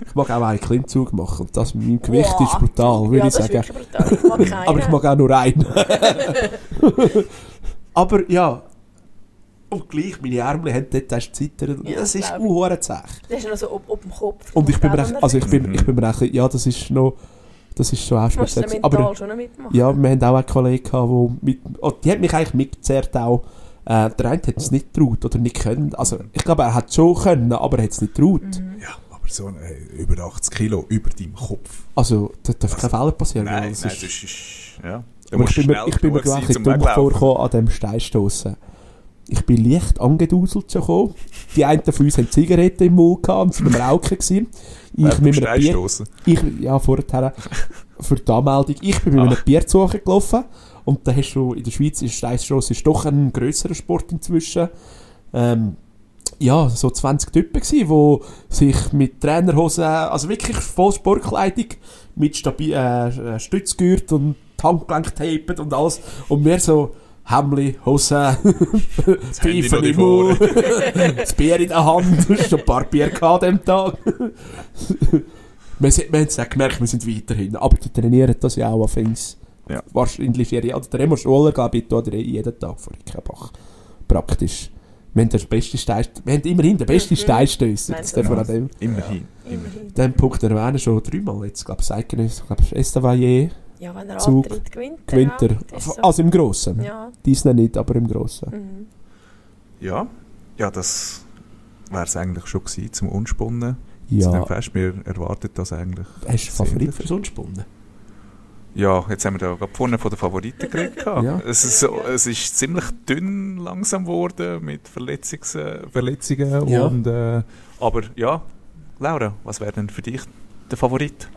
Ich mag auch einen Klimmzug machen. Und das mit meinem Gewicht Wow. ist brutal, würde ja, ich sagen. Ich. [laughs] Aber ich mag auch nur einen. [laughs] aber ja. Und gleich, meine Ärmel haben dort erst zittern. Ja, das ist auch zäh. Das ist noch so ob, ob dem Kopf. Und ich bin mir also ich bin, ich bin mir ja, das ist noch, das ist schon auch Du musst speziell. gewesen. mental Aber schon mitmachen. ja, wir haben auch einen Kollegen gehabt, wo mit, oh, die hat mich eigentlich mitgezerrt auch. Äh, der eine hat es nicht getraut oder nicht können. Also ich glaube, er hat es schon können, aber er hat es nicht getraut. Mhm. Ja, aber so äh, über 80 Kilo über deinem Kopf. Also da darf kein Fehler passieren. Nein, nein, ist- das ist... Ja. Aber ich du bin mir, schnell ich bin mir genug gleich ein zum dumm vorgekommen an diesem Steinstossen. Ich bin leicht angeduselt schon gekommen. Die einen von uns haben Zigaretten im Mund gehabt und sind am Rauchen gewesen. Ich Äh, mit einem Bier, ich, ja, vorher, für die Anmeldung, ich bin mit Ah. einem Bier zu gelaufen. Und da hast du, in der Schweiz ist Steinstossen ist doch ein grösserer Sport inzwischen. Ähm, ja, so 20 Typen gsi, die sich mit Trainerhosen, also wirklich voll Sportkleidung, mit stabil, äh, Stützgürt und Handgelenk taped und alles. Und wir so, Hemli, Hosen, [laughs] Handy Pfeifen im Mund, das Bier in der Hand, [laughs] schon ein paar Bier gehabt an dem Tag. [laughs] wir, sind, wir haben es auch gemerkt, wir sind weiterhin. Aber die trainieren das ja auch auf Fings. Ja. Wahrscheinlich, ja, oder der Remo Scholler, glaube ich, tut jeden Tag vor Rickenbach. Praktisch. Wir haben, den Stein, wir haben immerhin den besten Mhm. Steinstößer. Das du darf man an dem, Immerhin. Immerhin. dem Punkt erwähnen, schon dreimal jetzt. Ich glaube, Seikenes, ich glaube, Estavayer Ja, wenn er Zug, antritt, gewinnt er. gewinnt er. Ja, so. Also im Grossen. ja. Disney nicht, aber im Grossen. Mhm. Ja, ja das wäre es eigentlich schon gewesen zum Unspunnen. Zu Ja. Fest. Wir erwarten das eigentlich. Hast du Favorit fürs Unspunnen? Ja, jetzt haben wir da gerade vorne von den Favoriten gehabt. [laughs] Ja. es, ist so, es ist ziemlich dünn langsam geworden mit Verletzungs Verletzungen. Ja. Und, äh, aber ja, Laura, was wäre denn für dich der Favorit?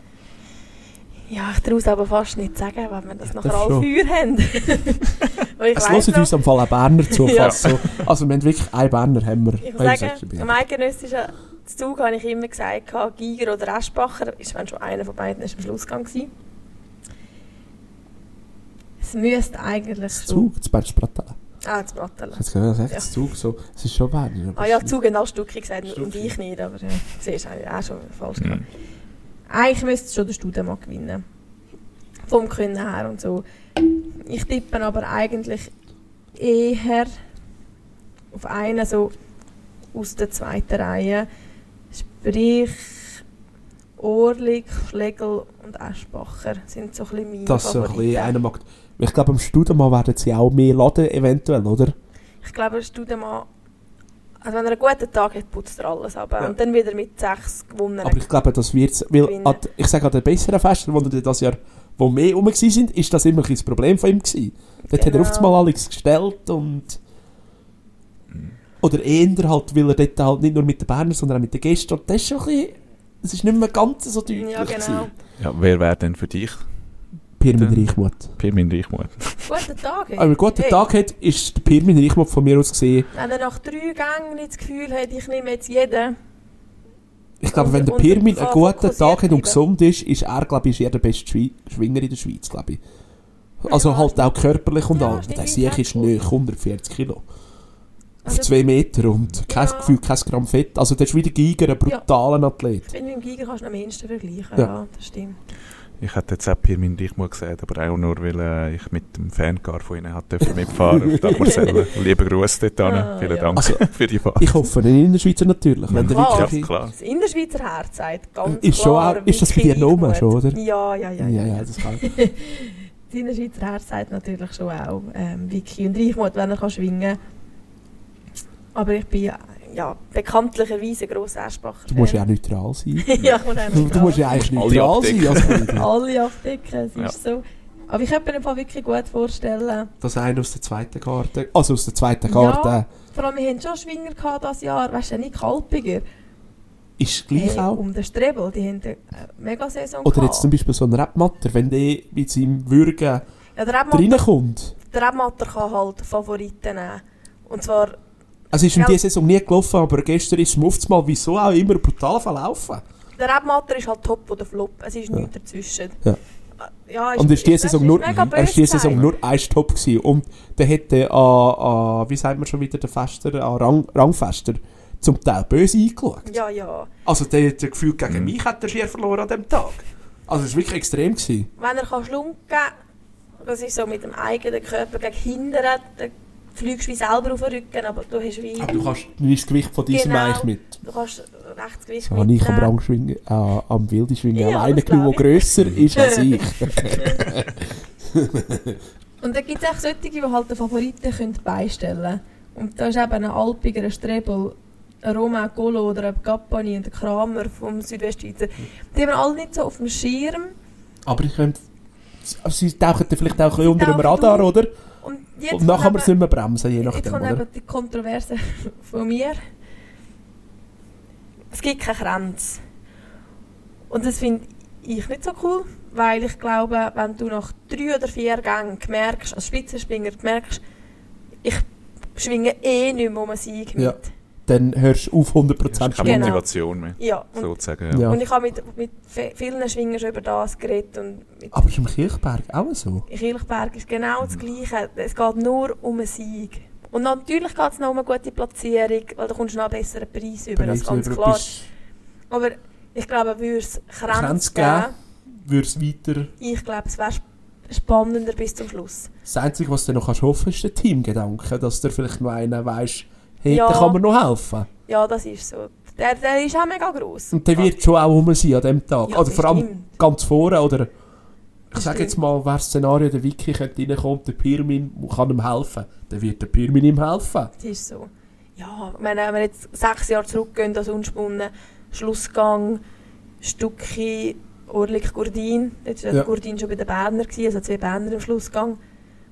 Ja, ich traue es aber fast nicht sagen, wenn wir das Ja, nachher alle. Feuer haben. [laughs] Weil ich Es hören uns am Fall auch Berner zu. [laughs] Ja. so. Also wir haben wirklich einen Berner. Haben wir, ich muss sagen, am eidgenössischen Zug habe ich immer gesagt, Giger oder Eschbacher, ist wenn schon einer von beiden ist am Schlussgang gewesen. Es müsste eigentlich. Zug, das Berner Pratella. Ah, das Bratteln. Jetzt ich sagen, Ja. das Zug, so, es ist schon Berner. Ah ja, Zug haben alle Stücke gesagt und Stucki. ich nicht, aber ja, siehst du, ich auch schon falsch gemacht. Mhm. Eigentlich müsste es schon der Studemann gewinnen. Vom Können her und so. Ich tippe aber eigentlich eher auf einen so aus der zweiten Reihe. Sprich Orlik, Schlegel und Eschbacher sind so ein bisschen meine Das so ein Favoriten. bisschen einer mag. Ich glaube, am Studium werden sie auch mehr laden, eventuell, oder? Ich glaube, der Studemann, also wenn er einen guten Tag hat, putzt er alles ab. Ja. Und dann wieder mit sechs gewonnen. Aber ich glaube, das wird weil an, ich sage an den besseren Festen, die das Jahr wo mehr rum waren, sind, ist das immer ein das Problem von ihm gewesen. Dort hat er Genau. oft mal alles gestellt und oder eher halt, weil er dort halt nicht nur mit den Bernern, sondern auch mit den Gästen und das ist schon ein bisschen, es ist nicht mehr ganz so deutlich Ja, genau. gewesen. Ja, wer wäre denn für dich Pirmin Reichmuth. Pirmin Reichmuth? Guten Tag. Wenn er einen guten Hey. Tag hat, ist der Pirmin Reichmuth von mir aus gesehen. Wenn er nach drei Gängen nicht das Gefühl hat, ich nehme jetzt jeden. Ich glaube, Und- wenn der Pirmin einen guten Tag hat und gesund ist, ist er, glaube ich, ist er der beste Schwi Schwinger in der Schweiz, glaube ich. Also Ja, halt auch körperlich und Ja, all. stimmt, Der wie Sieg ist nicht 140 Kilo. Auf Also, zwei Meter und kein Ja. Gefühl, kein Gramm Fett. Also der ist wieder Giger, ein brutaler Athlet. Ich finde, mit dem Giger kannst du am ehesten vergleichen. Ja. Ja, das stimmt. Ich hätte jetzt auch Pirmin Reichmuth gesagt, aber auch nur, weil äh, ich mit dem Fancar von ihnen hat dürfen mitfahren auf der Marcelle. [laughs] Lieben Gruß dort. Ah, Vielen ja. Dank Also, für die Fahrt. Ich hoffe in der Schweizer natürlich. Wenn der Klar. ja, klar. Das Innerschweizer Herz sagt ganz Ist schon klar, auch- ist das bei dir Reichmuth. schon, oder? Ja, ja, ja. Ja, ja, das kann [laughs] Das Innerschweizer Herz sagt natürlich schon auch ähm, Vicky und Reichmuth, wenn er kann schwingen Aber ich bin ja, bekanntlicherweise ein grosser Eschbacher. Du musst ja auch neutral sein. [laughs] ja, ich muss auch Du, du musst ja eigentlich neutral sein. als [laughs] alle abdecken, es Ja. ist so. Aber ich könnte mir im Fall wirklich gut vorstellen, Das eine aus der zweiten Karte. Also aus der zweiten Karte Ja. vor allem wir hatten schon Schwinger gehabt dieses Jahr, weißt du, nicht Kalpiger. ist gleich Hey, auch. um den Strebel, die haben eine Mega-Saison Oder jetzt gehabt. zum Beispiel so ein Rapmatter, wenn der mit seinem Würgen Ja, reinkommt. der Rebmatter kann halt Favoriten nehmen. Und zwar, Also ist ihm Ja. diese Saison nie gelaufen, aber gestern ist es oft mal wieso auch immer brutal verlaufen. der Rebmatter ist halt Top oder Flop, es ist Ja. nichts dazwischen. Ja. Ja, Und ist diese Saison nur, er ist diese böse Saison nur ein Stopp gewesen. Und der hätte an, an, wie sagt man schon wieder, der Fester, an Rang, Rangfester, zum Teil böse eingeschaut. Ja, ja. Also der hat das Gefühl, gegen Mhm. mich hat er schier verloren an dem Tag. Also es war wirklich extrem. Gewesen. Wenn er kann schlunken das ist so mit dem eigenen Körper gegen hinten, dann fliegst wie selber auf den Rücken, aber du hast wie... Aber du kannst das Gewicht von diesem Genau. eigentlich mit. Du kannst rechts Gewicht So habe ich am mitnehmen. Rangschwingen, äh, am Wildeschwingen Ja, alleine genommen, der grösser ist als [laughs] ich. Und dann gibt es auch solche, die halt den Favoriten können beistellen können. Und da ist eben ein Alpiger, ein Strebel, ein Romain Golo oder ein Gappani und ein Kramer vom Südwestschweizer. Die haben alle nicht so auf dem Schirm. Aber ich könnte... Sie tauchen vielleicht auch ein bisschen unter dem Radar, auf. oder? Und jetzt Und nachher nicht mehr bremsen, je eben, jetzt nachdem, kommt oder? eben die Kontroverse [laughs] von mir. Es gibt keine Grenze. Und das finde ich nicht so cool, weil ich glaube, wenn du nach drei oder vier Gängen merkst, als Spitzenspringer merkst, ich schwinge eh nicht mehr um einen Sieg mit. Ja. Dann hörst du auf 100% Keine Genau. schwingen. Motivation mehr, Ja, und, sozusagen. Ja. und ich habe mit, mit vi- vielen Schwingern schon über das geredet. Und mit Aber ist im Kirchberg auch so? in Kilchberg ist genau das Gleiche. Es geht nur um einen Sieg. Und natürlich geht es noch um eine gute Platzierung, weil da kommst du noch einen besseren Preis über, das ist ganz über klar. Aber ich glaube, würde es Grenze Grenzen geben. geben, würde es weiter... ich glaube, es wäre sp- spannender bis zum Schluss. Das Einzige, was du noch kannst hoffen ist der Teamgedanke, dass du vielleicht noch einer weißt, hey, Ja. da kann man noch helfen. Ja, das ist so. Der, der ist auch mega gross. Und der wird schon auch rum sein an dem Tag. Ja, oder vor allem ganz vorne oder ich sage jetzt mal, wer das Szenario der Wiki könnte reinkommen, der Pirmin kann ihm helfen. Dann wird der Pirmin ihm helfen. Das ist so. Ja, meine, wenn wir jetzt sechs Jahre zurückgehen, das unspunnen, Schlussgang, Stucki, Orlik, Gurdin. Jetzt war Ja. ja. Gurdin schon bei den Berner, also zwei Berner im Schlussgang.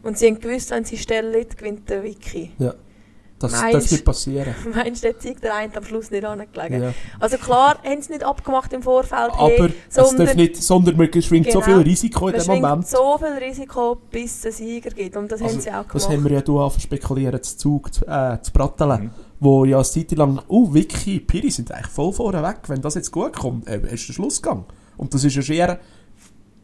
Und sie haben gewusst, wenn sie stellen, gewinnt der Wiki. Das, Meinst- das wird passieren. [laughs] Meinst du, der zeigt der eine am Schluss nicht angelegen? Ja. Also klar, haben sie nicht abgemacht im Vorfeld, Aber hey, es darf sondern nicht, sondern man schwingt so Genau. viel Risiko in dem Moment. so viel Risiko, bis es einen Sieger gibt. Und das Also, haben sie auch Das gemacht. haben wir ja angefangen spekulieren, zu Zug, zu, äh, zu Brattelen, Mhm. wo ja eine Zeit lang, oh, Vicky, Piri sind eigentlich voll vorne weg, wenn das jetzt gut kommt, äh, ist der Schlussgang. Und das ist ja schwer,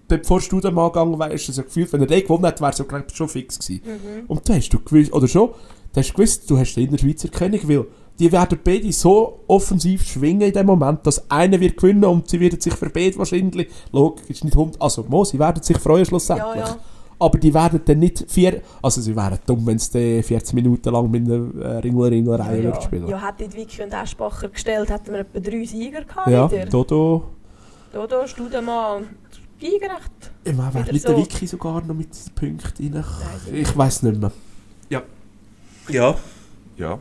bevor du dann mal gegangen wärst, so gefühlt, wenn er den gewonnen hat, wäre es ja schon fix gewesen. Mhm. Und dann hast du gewusst, oder schon, du hast gewusst, du hast den Innerschweizer König, weil die werden beide so offensiv schwingen in dem Moment, dass einer wird gewinnen und sie werden sich für beide wahrscheinlich, logisch, ist nicht hund, also mo, sie werden sich freuen schlussendlich. Ja, ja. Aber die werden dann nicht vier, also sie wären dumm, wenn sie 14 Minuten lang mit einer äh, Ringler-Ringler-Reihe ja, spielen. ja, hätte die Vicky und Eschbacher gestellt, hätten wir etwa drei Sieger gehabt Ja, wieder. Dodo. Dodo, Studemann und Gigerecht. Ich meine, wer Wieder mit so. der Wiki sogar noch mit Punkten rein? Ich weiß nicht mehr. Ja. Ja.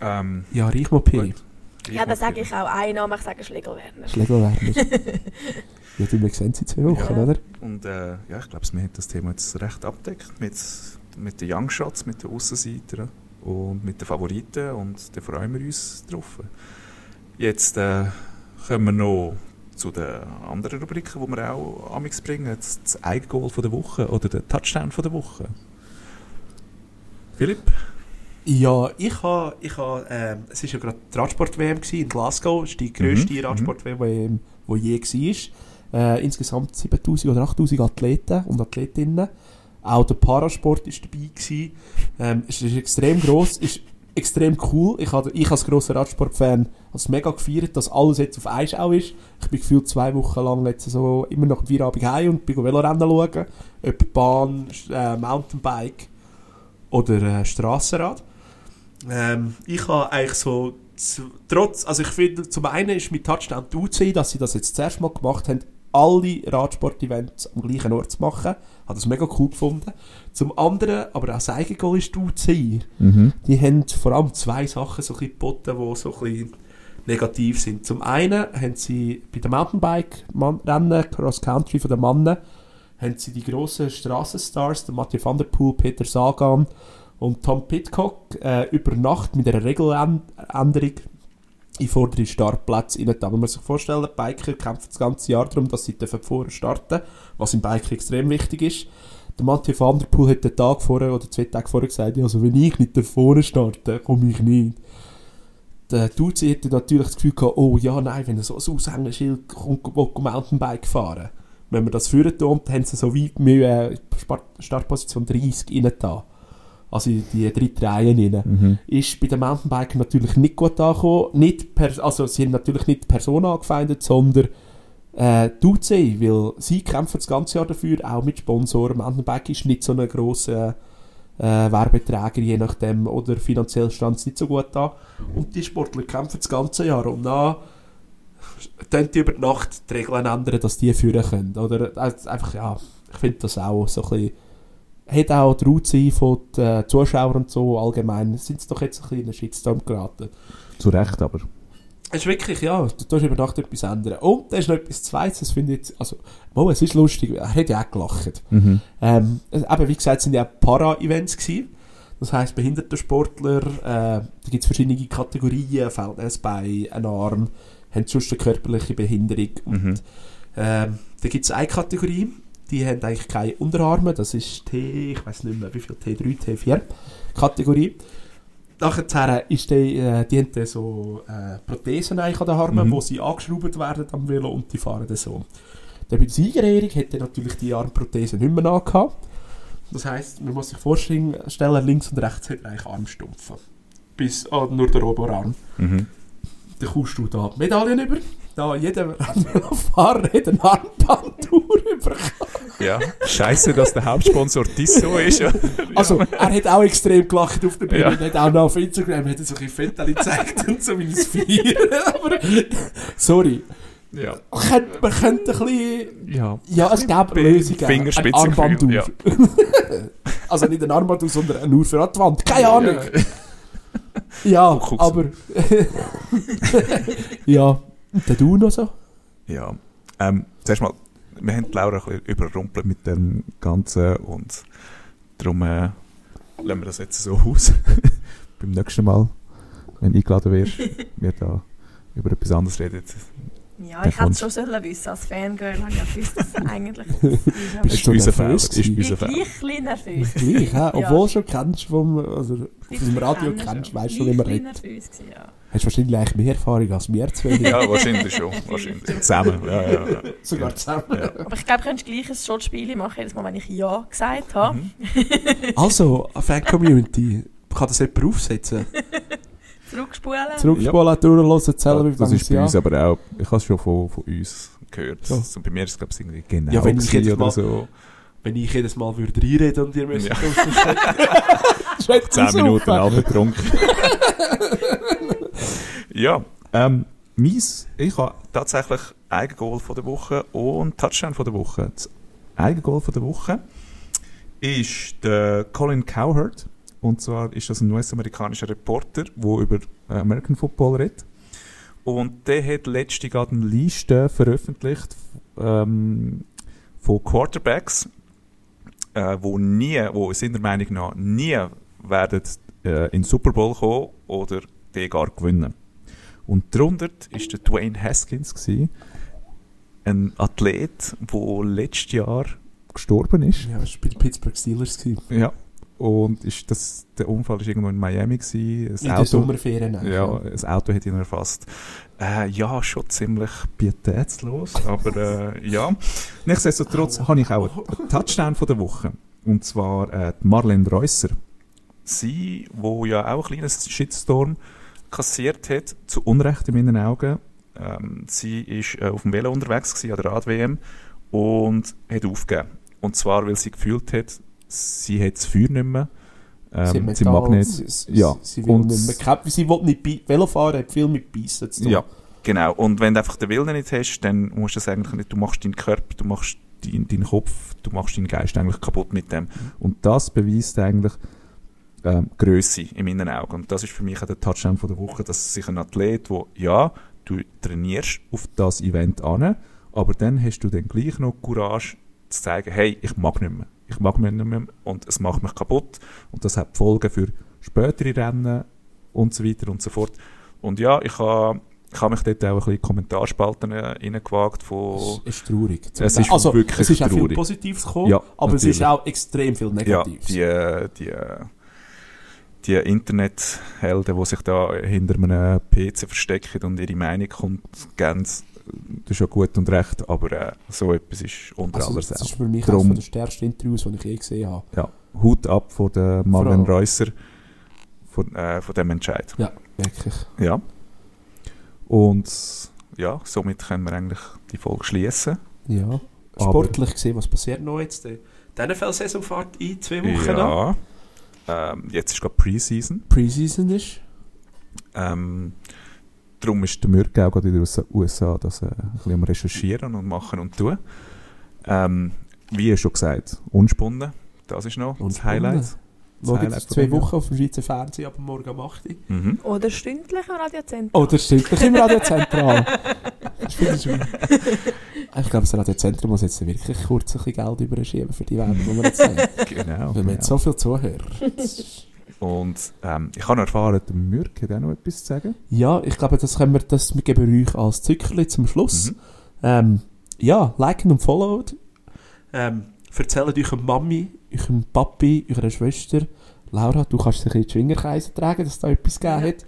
Ähm, Ja, Reichmo Piri. gut. Ja, dann sage ich auch einen Namen, ich sage Schlegel Werner. Schlegel Werner. [laughs] ja, du, wir sehen sie in zwei Wochen, Ja. oder? Und äh, ja, ich glaube, wir haben das Thema jetzt recht abdeckt mit, mit den Young Shots, mit den Aussenseitern und mit den Favoriten und da freuen wir uns drauf. Jetzt äh, kommen wir noch zu den anderen Rubriken, die wir auch amix bringen. Das, Eigengoal von der Woche oder der Touchdown von der Woche. Philipp? Ja, ich habe, ich ha, ähm, es war ja gerade die Radsport-WM in Glasgow, das ist die grösste Mhm, Radsport-WM, die je war. Äh, insgesamt 7000 oder 8000 Athleten und Athletinnen. Auch der Parasport war dabei. Gewesen. Ähm, es ist extrem gross, ist extrem cool. Ich, habe, ich als grosser Radsport-Fan habe es mega gefeiert, dass alles jetzt auf Einschau ist. Ich bin gefühlt zwei Wochen lang jetzt so immer nach dem Feierabend heim und bin Velorennen schauen. Ob Bahn, äh, Mountainbike oder äh, Strassenrad. Ähm, ich habe eigentlich so, trotz, also ich finde, zum einen ist mit Touchdown die UCI, dass sie das jetzt zuerst mal gemacht haben, alle Radsport-Events am gleichen Ort zu machen. Habe das mega cool gefunden. Zum anderen, aber auch das Eigengoal ist die UCI. Die haben vor allem zwei Sachen so ein bisschen geboten, die so ein bisschen negativ sind. Zum einen haben sie bei den Mountainbike-Rennen, Cross-Country von den Mannen, haben sie die grossen Strassenstars, der Mathieu van der Poel, Peter Sagan und Tom Pitcock, äh, über Nacht mit einer Regeländerung in vordere Startplätze rein. Muss man sich vorstellen, Biker kämpfen das ganze Jahr darum, dass sie vorher starten was im Biker extrem wichtig ist. Der Mathieu van der Poel hat den Tag vorher oder zwei Tage vorher gesagt, also wenn ich nicht vorne starte, komme ich nicht. Der Duzi hätte natürlich das Gefühl gehabt, oh ja, nein, wenn er so ein Aushängeschild kommt, will Mountainbike fahren. Wenn wir das führen dann haben sie so weit mit äh, Startposition 30 rein da. Also in die dritte Reihe rein. Ist bei den Mountainbikern natürlich nicht gut angekommen. Nicht per, also sie haben natürlich nicht die Person angefeindet, sondern äh, die UCI, weil sie kämpfen das ganze Jahr dafür, auch mit Sponsoren. Mountainbike ist nicht so ein grosser äh, Werbeträger, je nachdem, oder finanziell stand es nicht so gut an. Und die Sportler kämpfen das ganze Jahr und dann tun die über die Nacht die Regeln ändern, dass die führen können. Oder also einfach, ja, ich finde das auch so ein bisschen hat auch die Route von den äh, Zuschauern und so allgemein, sind es doch jetzt ein bisschen in einen Shitstorm geraten. Zu Recht aber. Es ist wirklich, ja, du tust über Nacht etwas ändern. Und da ist noch etwas Zweites, das finde ich also, oh, es ist lustig, er hat ja auch gelacht. Mhm. Ähm, eben, wie gesagt, sind ja auch Para-Events gewesen. Das heisst, behinderte Sportler, äh, da gibt es verschiedene Kategorien, fehlt ein Bein, ein Arm, haben sonst eine körperliche Behinderung. Und Mhm. ähm, da gibt es eine Kategorie, die haben eigentlich keine Unterarme, das ist T, ich weiß nicht mehr, wie viel, T3, T4 Kategorie. Nachher ist die, äh, die haben dann so äh, Prothesen eigentlich an den Armen, Mhm. wo sie angeschraubt werden am Velo und die fahren dann so. Der bei der Siegerehrung hat dann natürlich die Armprothese nicht mehr angehabt. Das heisst, man muss sich vorstellen, links und rechts hat er eigentlich Armstumpfen. Bis ah, nur der Oberarm. Mhm. Dann kommst du da Medaillen über. Da jeder Fahrer hat eine Armbanduhr über. Ja, scheiße, dass der Hauptsponsor Tissot ist. [laughs] Ja. Also, er hat auch extrem gelacht auf der Bühne. Ja. Hat auch noch auf Instagram hat er so ein Fotos gezeigt und so wie es feiern. [laughs] Aber, sorry. Ja. Man könnte, man könnte ein bisschen... ja. Ja, es gäbe Lösungen. Ein Fingerspitzengefühl, Armband ja. [laughs] also nicht ein Armband auf, sondern eine Uhr für die Wand. Keine Ahnung. Ja, guckst. aber... ja, der du noch so? Ja. Ähm, zuerst mal, wir haben die Laura ein bisschen überrumpelt mit dem Ganzen und darum äh, lassen wir das jetzt so aus. [laughs] Beim nächsten Mal, wenn du eingeladen wirst, [laughs] wir da über etwas anderes reden. Ja, ich hätte es schon sollen wissen. Als Fangirl habe ich ja gewusst, dass es [laughs] eigentlich ist. Bist Ist du unser Fehler. Ich bin gleich nervös. Gleich? Ja. Obwohl du schon kennst vom, also, vom Radio kennst, schon. weißt du, wie man Ich bin redet. nervös ja. Hast wahrscheinlich eigentlich mehr Erfahrung als wir zwei. Ja, wahrscheinlich schon. Wahrscheinlich. [laughs] Zusammen. Ja, ja, ja. Sogar zusammen. Ja. Aber ich glaube, du könntest gleich ein Schuldspiel machen, jedes Mal, wenn ich Ja gesagt habe. Mhm. [laughs] Also, eine Fan-Community, kann das jemand aufsetzen? [laughs] Zurückspulen. Zurückspulen, durchhören, zählen, wie das ist bei ja. uns aber auch, ich habe es schon von, von uns gehört. So. So. bei mir ist es glaube ich irgendwie genau Ja, wenn ich gewesen jetzt mal- so. Wenn ich jedes Mal würde reinreden und ihr müsst Ja. ja. 10 [laughs] Minuten halb betrunken. [laughs] ja, ähm, mies, ich habe tatsächlich Eigengoal von der Woche und Touchdown von der Woche. Das Eigengoal von der Woche ist der Colin Cowherd. Und zwar ist das ein US-amerikanischer Reporter, der über American Football redet. Und der hat letztens gerade eine Liste veröffentlicht ähm, von Quarterbacks, äh, wo nie, wo seiner Meinung nach nie werden äh, in den Super Bowl kommen oder den gar gewinnen. Und darunter ist der Dwayne Haskins gewesen, ein Athlet, der letztes Jahr gestorben ist. Ja, das war bei den Pittsburgh Steelers. gewesen. Ja. Und ist das, der Unfall ist irgendwo in Miami gewesen. In Das den Auto, Sommerferien. eigentlich, ja, das Auto hat ihn erfasst. Äh, ja, schon ziemlich pietätslos, aber äh, ja. Nichtsdestotrotz habe ich auch einen Touchdown von der Woche. Und zwar äh, die Marlene Reusser. Sie, wo ja auch ein kleines Shitstorm kassiert hat, zu Unrecht in meinen Augen. Ähm, sie ist äh, auf dem Velo unterwegs gewesen, an der Rad-WM und hat aufgegeben. Und zwar, weil sie gefühlt hat, sie hat das Feuer nicht mehr. Sie, Ähm, sie mag nicht. Sie, sie, ja. sie will Und- nicht mehr. Sie will nicht Velofahren, hat viel mit Beißen zu tun. Ja, genau. Und wenn du einfach den Willen nicht hast, dann musst du das eigentlich nicht, du machst deinen Körper, du machst deinen, deinen Kopf, du machst deinen Geist eigentlich kaputt mit dem. Und das beweist eigentlich ähm, Größe in meinen Augen. Und das ist für mich auch der Touchdown von der Woche, dass sich ein Athlet, wo ja, du trainierst auf das Event an, aber dann hast du dann gleich noch Courage zu zeigen, hey, ich mag nicht mehr. Ich mag mich nicht mehr und es macht mich kaputt. Und das hat Folgen für spätere Rennen und so weiter und so fort. Und ja, ich habe ich habe mich dort auch ein bisschen in Kommentarspalten äh, reingewagt von... Es ist traurig. Es ist also, wirklich es ist auch viel traurig. Positives gekommen, Ja, aber es ist natürlich. auch extrem viel Ja, Negatives. die, äh, die, äh, die Internethelden, die sich da hinter einem PC verstecken und ihre Meinung kommt, ganz, das ist ja gut und recht, aber äh, so etwas ist unter also, aller das ist Sau. für mich eines der stärksten Interviews, die ich je gesehen habe. Ja, Hut ab von der allem- Reusser von, äh, von dem Entscheid. Ja, wirklich. Ja. Und ja, somit können wir eigentlich die Folge schließen. Ja. Aber- Sportlich gesehen, was passiert noch jetzt? Die NFL-Saison fährt in zwei Wochen. Ja. Ähm, jetzt ist gerade Preseason. Preseason ist. Ähm, darum ist der Mürk auch gerade in den USA das äh, ein bisschen am Recherchieren und machen und tun. Ähm, wie schon gesagt, unspunnen. Das ist noch das. Highlight. Das Highlight jetzt von zwei. Wochen auf dem Schweizer Fernsehen ab morgen um 8 Uhr. Mhm. Oder stündlich am Radiozentrum. Wir Radiozentral. Das finde ich glaube, das Radiozentrum muss jetzt wirklich kurz ein bisschen Geld überschieben für die Werbung, die wir jetzt haben. Genau. Weil wir jetzt genau. so viel Zuhörer. [laughs] Und ähm, ich habe erfahren, der Mürk hat auch noch etwas zu sagen. Ja, ich glaube, das können wir, das wir geben euch als Zückerli zum Schluss. Mhm. Ähm, ja, liken und followt. Ähm, erzählt eurer Mami, eurem Papi, eurer Schwester. Laura, du kannst dich in die Schwingerkreise tragen, dass es da etwas gegeben hat.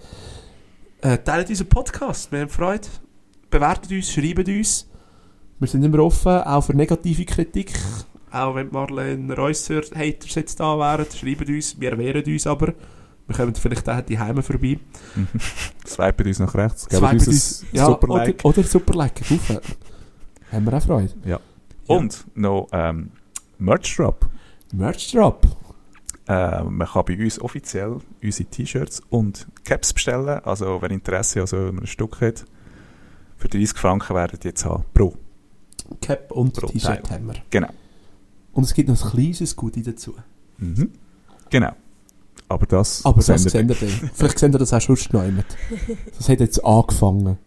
Äh, teilt unseren Podcast, wir haben Freude. Bewertet uns, schreibt uns. Wir sind immer offen, auch für negative Kritik. Auch wenn Marlene Reusser Haters jetzt da wären, schreibt uns. Wir wehren uns aber. Wir kommen vielleicht auch die Heime vorbei. [laughs] Swipen uns nach rechts, geben uns uns- ja, super oder, Like. oder super Like. Rauf. Haben wir auch Freude. Ja. Und noch ähm, Merch Drop. Merch Drop. Äh, man kann bei uns offiziell unsere T-Shirts und Caps bestellen. Also wer Interesse an so einem Stück hat, Für 30 Franken werden die jetzt haben. Pro. Cap und T-Shirt haben wir. Genau. Und es gibt noch ein kleines Goodie dazu. Mhm. Genau. Aber das Aber das seht ihr dann. Vielleicht seht ihr das auch schon noch jemand. Das hat jetzt angefangen.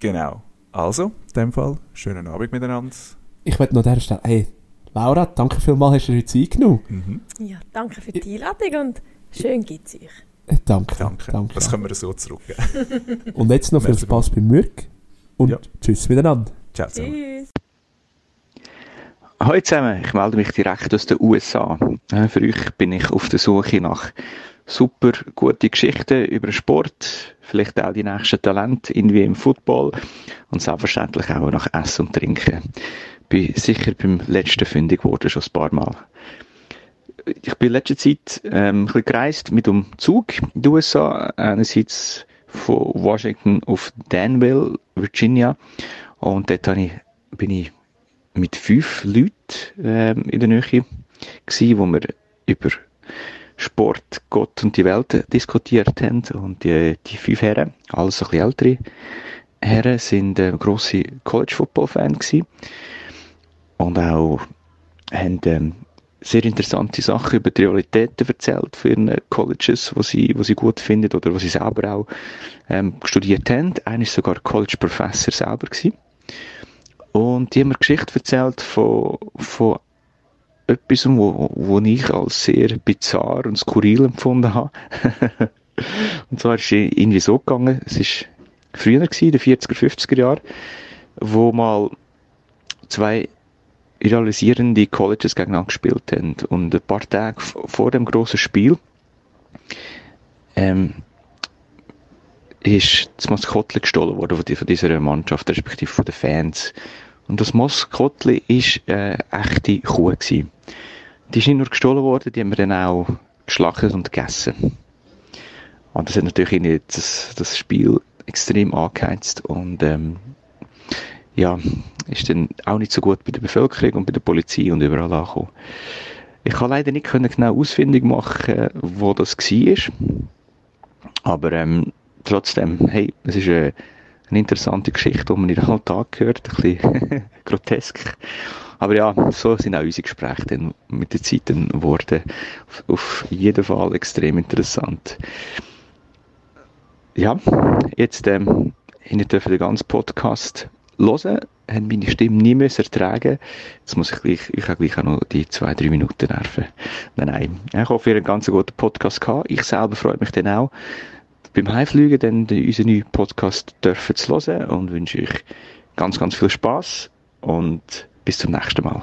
Genau. Also, in dem Fall, schönen Abend miteinander. Ich möchte noch an dieser Stelle... Hey, Laura, danke vielmals, hast du heute Zeit genommen. Mhm. Ja, danke für die Einladung und schön geht's euch. Äh, Danke. Danke. danke. Das können wir so zurückgeben. Und jetzt noch viel Spaß beim Mürk. Und Ja. tschüss miteinander. Ciao zusammen. Tschüss. Hallo zusammen, ich melde mich direkt aus den USA. Für euch bin ich auf der Suche nach super gute Geschichten über Sport, vielleicht auch die nächsten Talente, irgendwie im Football und selbstverständlich auch nach Essen und Trinken. Bin sicher beim letzten fündig geworden, schon ein paar Mal. Ich bin in letzter Zeit ähm, ein bisschen gereist mit dem Zug in den USA, einerseits von Washington auf Danville, Virginia und dort ich, bin ich mit fünf Leuten ähm, in der Nähe gsi, wo wir über Sport, Gott und die Welt diskutiert haben. Und die, die fünf Herren, alles ein bisschen ältere Herren, sind äh, grosse College-Football-Fan gsi und auch haben ähm, sehr interessante Sachen über die Realitäten erzählt für ihren Colleges, wo sie, wo sie gut finden oder wo sie selber auch ähm, studiert haben. Einer ist sogar College-Professor selber gsi. Und die haben mir Geschichte erzählt von, von etwas, wo, wo ich als sehr bizarr und skurril empfunden habe. [laughs] und zwar ist es irgendwie so gegangen, es ist früher in den 40er, 50er Jahren, wo mal zwei rivalisierende Colleges gegeneinander gespielt haben. Und ein paar Tage vor dem grossen Spiel ähm, ist das Maskottchen gestohlen worden von dieser Mannschaft, respektive von den Fans. Und das Maskottchen ist äh, echte Kuh gewesen. Die ist nicht nur gestohlen worden, die haben wir dann auch geschlachtet und gegessen. Und das hat natürlich das, das Spiel extrem angeheizt und ähm, ja, ist dann auch nicht so gut bei der Bevölkerung und bei der Polizei und überall angekommen. Ich kann leider nicht können genau ausfindig machen, wo das war. Aber ähm, trotzdem, hey, es ist eine, eine interessante Geschichte, die man in den Alltag hört, ein bisschen [laughs] grotesk. Aber ja, so sind auch unsere Gespräche dann mit der Zeit dann geworden. Auf, jeden Fall extrem interessant. Ja, jetzt ähm, ihr dürft den ganzen Podcast hören, haben meine Stimme nie müssen ertragen. Jetzt muss ich gleich, ich habe gleich auch noch die zwei, drei Minuten nerven. Nein, nein. Ich hoffe, ihr habt einen ganz guten Podcast gehabt. Ich selber freue mich dann auch, beim Heimfliegen dann unseren neuen Podcast dürfen zu hören und wünsche euch ganz, ganz viel Spaß und bis zum nächsten Mal.